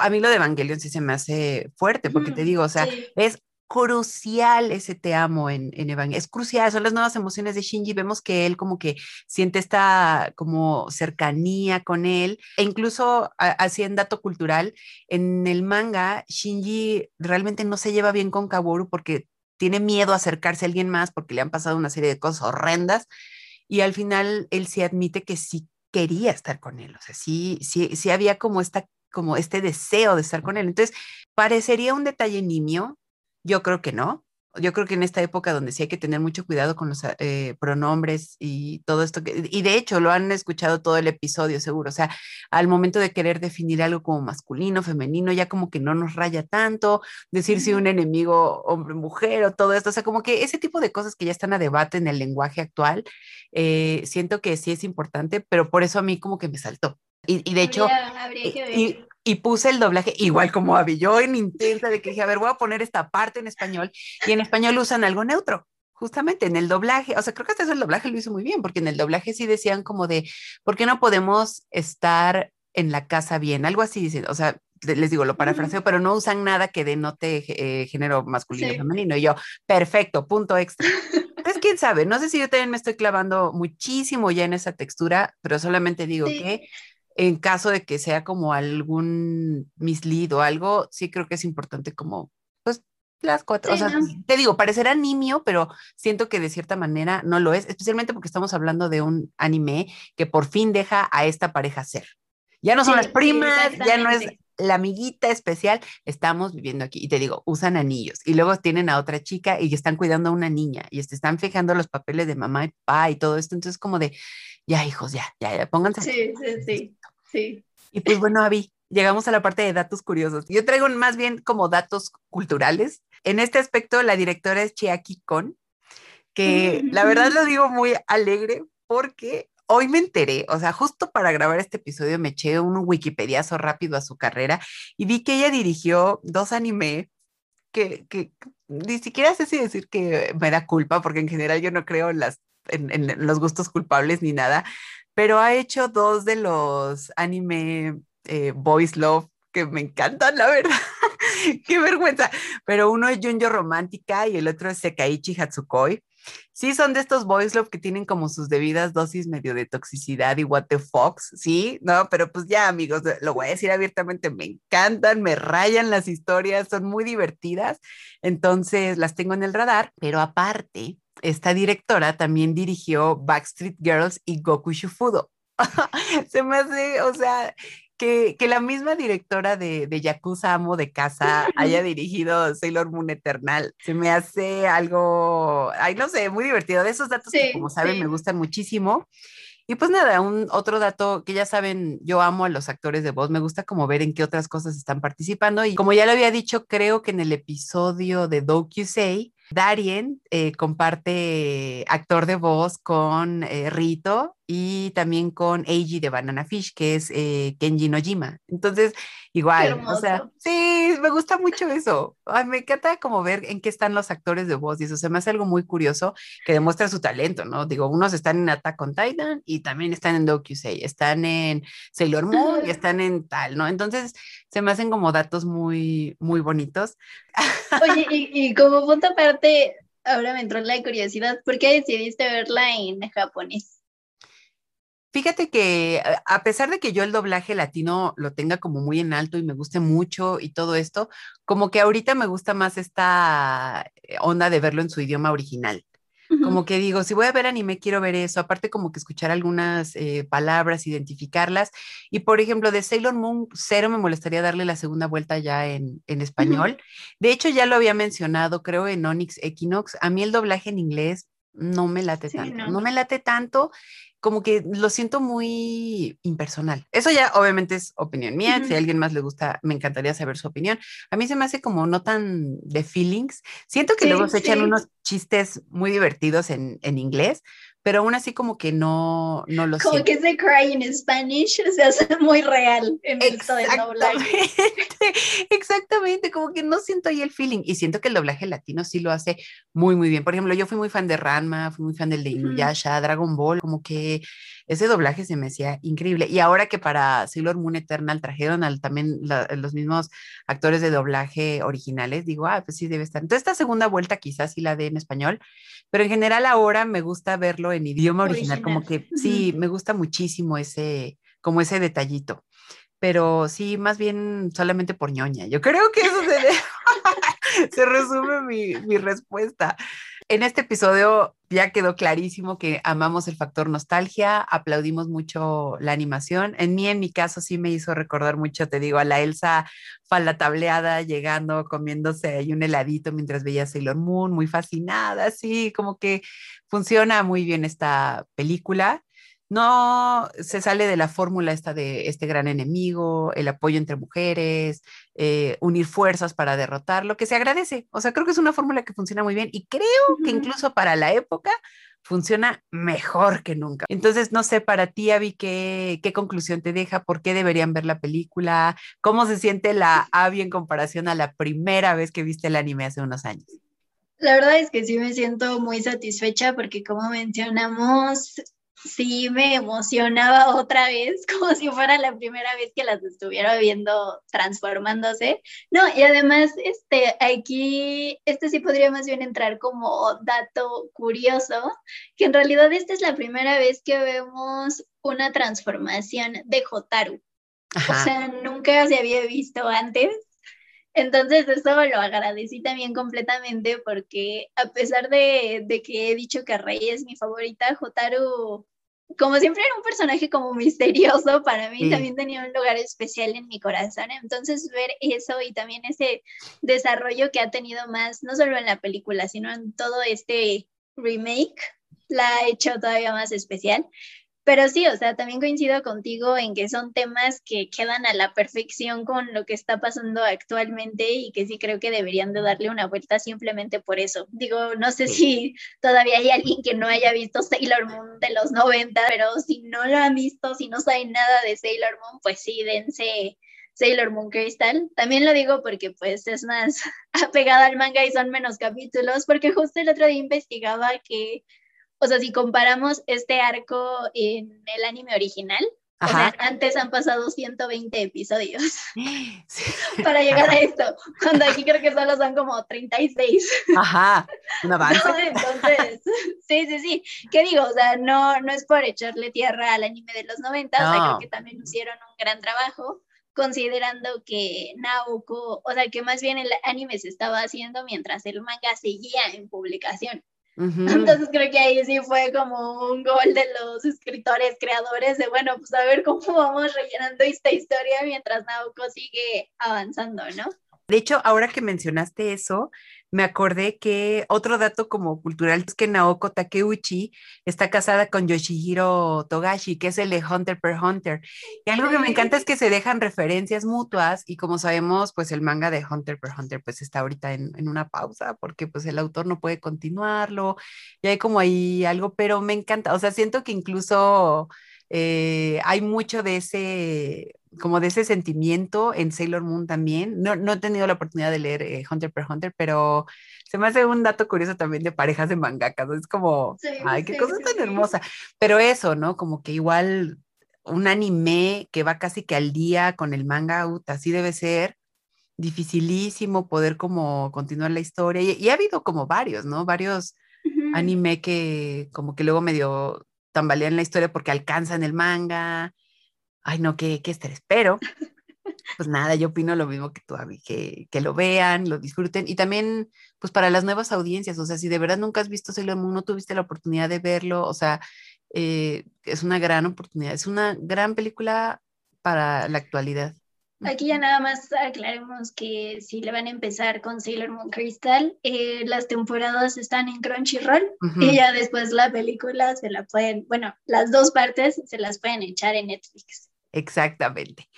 a mí lo de Evangelion sí se me hace fuerte, porque te digo, o sea, es crucial ese te amo en, en Evangelion, es crucial, son las nuevas emociones de Shinji, vemos que él como que siente esta como cercanía con él, e incluso así en dato cultural, en el manga, Shinji realmente no se lleva bien con Kaworu porque tiene miedo a acercarse a alguien más porque le han pasado una serie de cosas horrendas y al final él sí admite que sí quería estar con él, o sea, sí, sí, sí había como, esta, como este deseo de estar con él. Entonces, parecería un detalle nimio, yo creo que no, yo creo que en esta época donde sí hay que tener mucho cuidado con los eh, pronombres y todo esto, que, y de hecho lo han escuchado todo el episodio seguro, o sea, al momento de querer definir algo como masculino, femenino, ya como que no nos raya tanto, decir si un enemigo hombre, mujer o todo esto, o sea, como que ese tipo de cosas que ya están a debate en el lenguaje actual, eh, siento que sí es importante, pero por eso a mí como que me saltó. Y, de hecho, y, y puse el doblaje igual como Abby, yo en intensa de que dije, a ver, voy a poner esta parte en español y en español usan algo neutro, justamente en el doblaje, o sea, creo que hasta eso el doblaje lo hizo muy bien, porque en el doblaje sí decían como de, ¿por qué no podemos estar en la casa bien? Algo así dicen, o sea, les digo, lo parafraseo, pero no usan nada que denote eh, género masculino o femenino. Y yo, perfecto, punto extra. Entonces, quién sabe, no sé si yo también me estoy clavando muchísimo ya en esa textura, pero solamente digo que en caso de que sea como algún mislead o algo, sí creo que es importante como, pues, las cuatro, o sea, te digo, parecerá nimio, pero siento que de cierta manera no lo es, especialmente porque estamos hablando de un anime que por fin deja a esta pareja ser. Ya no son las primas, ya no es la amiguita especial, estamos viviendo aquí. Y te digo, usan anillos. Y luego tienen a otra chica y están cuidando a una niña y están fijando los papeles de mamá y papá y todo esto. Entonces, como de, ya hijos, ya, ya, ya, pónganse. Sí, sí, sí, sí. Y pues bueno, Avi, llegamos a la parte de datos curiosos. Yo traigo más bien como datos culturales. En este aspecto, la directora es Chiaki Kon, que la verdad lo digo muy alegre porque hoy me enteré, o sea, justo para grabar este episodio me eché un Wikipediazo rápido a su carrera y vi que ella dirigió dos anime que, que ni siquiera sé si decir que me da culpa, porque en general yo no creo en, las, en, los gustos culpables ni nada, pero ha hecho dos de los anime eh, Boys Love que me encantan, la verdad. Qué vergüenza. Pero uno es Junjo Romántica y el otro es Sekaichi Hatsukoi. Sí, son de estos boys love que tienen como sus debidas dosis medio de toxicidad y what the fox, sí, no, pero pues ya amigos, lo voy a decir abiertamente, me encantan, me rayan las historias, son muy divertidas, entonces las tengo en el radar, pero aparte, esta directora también dirigió Backstreet Girls y Goku Shufudo. Se me hace, o sea, que, la misma directora de, de Yakuza Amo de Casa haya dirigido Sailor Moon Eternal. Se me hace algo, ay, no sé, muy divertido. De esos datos que, como saben, me gustan muchísimo. Y pues nada, un otro dato que ya saben, yo amo a los actores de voz, me gusta como ver en qué otras cosas están participando. Y como ya lo había dicho, creo que en el episodio de Say Darien eh, comparte actor de voz con eh, Rito y también con Eiji de Banana Fish, que es eh, Kenji Nojima. Entonces, igual, o sea, sí, me gusta mucho eso. me encanta como ver en qué están los actores de voz y eso se me hace algo muy curioso que demuestra su talento, ¿no? Digo, unos están en Attack on Titan y también están en Dokusei, están en Sailor Moon y están en tal, ¿no? Entonces, se me hacen como datos muy, muy bonitos. Oye, y, y como punto aparte, ahora me entró la curiosidad, ¿por qué decidiste verla en japonés? Fíjate que a pesar de que yo el doblaje latino lo tenga como muy en alto y me guste mucho y todo esto, como que ahorita me gusta más esta eh, onda de verlo en su idioma original. Como que digo, si voy a ver anime, quiero ver eso. Aparte, como que escuchar algunas eh, palabras, identificarlas. Y por ejemplo, de Sailor Moon, cero me molestaría darle la segunda vuelta ya en, español. De hecho, ya lo había mencionado, creo, en Onyx Equinox. A mí el doblaje en inglés no me late tanto. no. me late tanto como que lo siento muy impersonal. Eso ya obviamente es opinión mía, si a alguien más le gusta, me encantaría saber su opinión. A mí se me hace como no tan de feelings. Siento que luego se echan unos chistes muy divertidos en, en inglés, pero aún así como que no, no lo Como que ese cry in Spanish se hace muy real en esto del doblaje. Exactamente, como que no siento ahí el feeling y siento que el doblaje latino sí lo hace muy, muy bien. Por ejemplo, yo fui muy fan de Ranma, fui muy fan del de Inuyasha, Dragon Ball, como que ese doblaje se me hacía increíble. Y ahora que para Sailor Moon Eternal trajeron al, también los mismos actores de doblaje originales, digo, ah, pues sí debe estar. Entonces esta segunda vuelta quizás sí la de en español, pero en general ahora me gusta verlo en idioma original, como que sí, me gusta muchísimo ese, como ese detallito. Pero sí, más bien solamente por ñoña. Yo creo que eso se, se resume mi, mi respuesta. En este episodio ya quedó clarísimo que amamos el factor nostalgia, aplaudimos mucho la animación. En mí, en mi caso, sí me hizo recordar mucho, te digo, a la Elsa falda tableada, llegando, comiéndose ahí un heladito mientras veía Sailor Moon, muy fascinada, sí, como que funciona muy bien esta película no se sale de la fórmula esta de este gran enemigo, el apoyo entre mujeres, eh, unir fuerzas para derrotarlo, que se agradece. O sea, creo que es una fórmula que funciona muy bien y creo que incluso para la época funciona mejor que nunca. Entonces, no sé, para ti, Abby, ¿qué, qué conclusión te deja? ¿Por qué deberían ver la película? ¿Cómo se siente la Abby en comparación a la primera vez que viste el anime hace unos años? La verdad es que sí me siento muy satisfecha porque como mencionamos, sí me emocionaba otra vez, como si fuera la primera vez que las estuviera viendo transformándose. No, y además, este, aquí, este sí podría más bien entrar como dato curioso, que en realidad esta es la primera vez que vemos una transformación de Jotaru. O sea, nunca se había visto antes. Entonces eso lo agradecí también completamente porque a pesar de, que he dicho que Rey es mi favorita, Jotaru, como siempre era un personaje como misterioso, para mí también tenía un lugar especial en mi corazón. Entonces ver eso y también ese desarrollo que ha tenido más, no solo en la película, sino en todo este remake, la ha hecho todavía más especial. Pero sí, o sea, también coincido contigo en que son temas que quedan a la perfección con lo que está pasando actualmente y que sí creo que deberían de darle una vuelta simplemente por eso. Digo, no sé si todavía hay alguien que no haya visto Sailor Moon de los 90, pero si no lo han visto, si no saben nada de Sailor Moon, pues sí, dense Sailor Moon Crystal. También lo digo porque pues es más apegada al manga y son menos capítulos, porque justo el otro día investigaba que o sea, si comparamos este arco en el anime original, o sea, antes han pasado 120 episodios para llegar a esto, cuando aquí creo que solo son como 36. Ajá, un avance. entonces, sí, sí, sí. ¿Qué digo? O sea, no, no es por echarle tierra al anime de los 90, o sea, creo que también hicieron un gran trabajo, considerando que Naoko, o sea, que más bien el anime se estaba haciendo mientras el manga seguía en publicación. Entonces creo que ahí sí fue como un gol de los escritores, creadores, de bueno, pues a ver cómo vamos rellenando esta historia mientras Naoko sigue avanzando, ¿no? De hecho, ahora que mencionaste eso, me acordé que otro dato como cultural es que Naoko Takeuchi está casada con Yoshihiro Togashi, que es el de Hunter per Hunter. Y algo que me encanta es que se dejan referencias mutuas y como sabemos, pues el manga de Hunter per Hunter pues está ahorita en, en una pausa porque pues el autor no puede continuarlo y hay como ahí algo, pero me encanta, o sea, siento que incluso eh, hay mucho de ese, como de ese sentimiento en Sailor Moon también. No, no he tenido la oportunidad de leer eh, Hunter per Hunter, pero se me hace un dato curioso también de parejas de mangakas. Es como, ay, qué cosa tan hermosa. Pero eso, ¿no? Como que igual un anime que va casi que al día con el manga, así debe ser dificilísimo poder como continuar la historia. Y, ha habido como varios, ¿no? Varios anime que como que luego medio tambalean la historia porque alcanzan el manga. Ay, no, qué, qué estrés. Pero, pues nada, yo opino lo mismo que tú, que, que lo vean, lo disfruten. Y también, pues para las nuevas audiencias, o sea, si de verdad nunca has visto Sailor Moon, no tuviste la oportunidad de verlo, o sea, eh, es una gran oportunidad, es una gran película para la actualidad. Aquí ya nada más aclaremos que si le van a empezar con Sailor Moon Crystal, eh, las temporadas están en Crunchyroll y ya después la película se la pueden, bueno, las dos partes se las pueden echar en Netflix. Exactamente.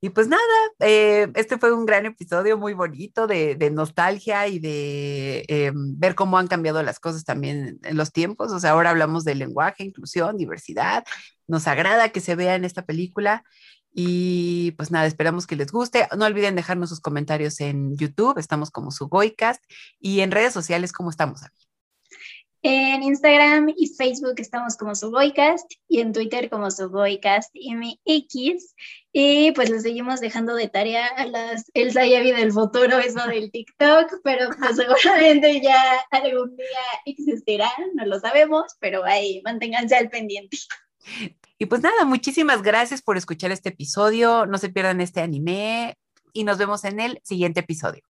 Y pues nada, eh, este fue un gran episodio muy bonito de, nostalgia y de eh, ver cómo han cambiado las cosas también en los tiempos. O sea, ahora hablamos de lenguaje, inclusión, diversidad. Nos agrada que se vea en esta película y pues nada, esperamos que les guste. No olviden dejarnos sus comentarios en YouTube, estamos como su Goicast, y en redes sociales, ¿cómo estamos? En Instagram y Facebook estamos como su Goicast y en Twitter como su Goicast MX. Y pues les seguimos dejando de tarea a las Elsa y Avi del futuro, eso del TikTok, pero pues seguramente ya algún día existirá, no lo sabemos, pero ahí manténganse al pendiente. Y pues nada, muchísimas gracias por escuchar este episodio. No se pierdan este anime y nos vemos en el siguiente episodio.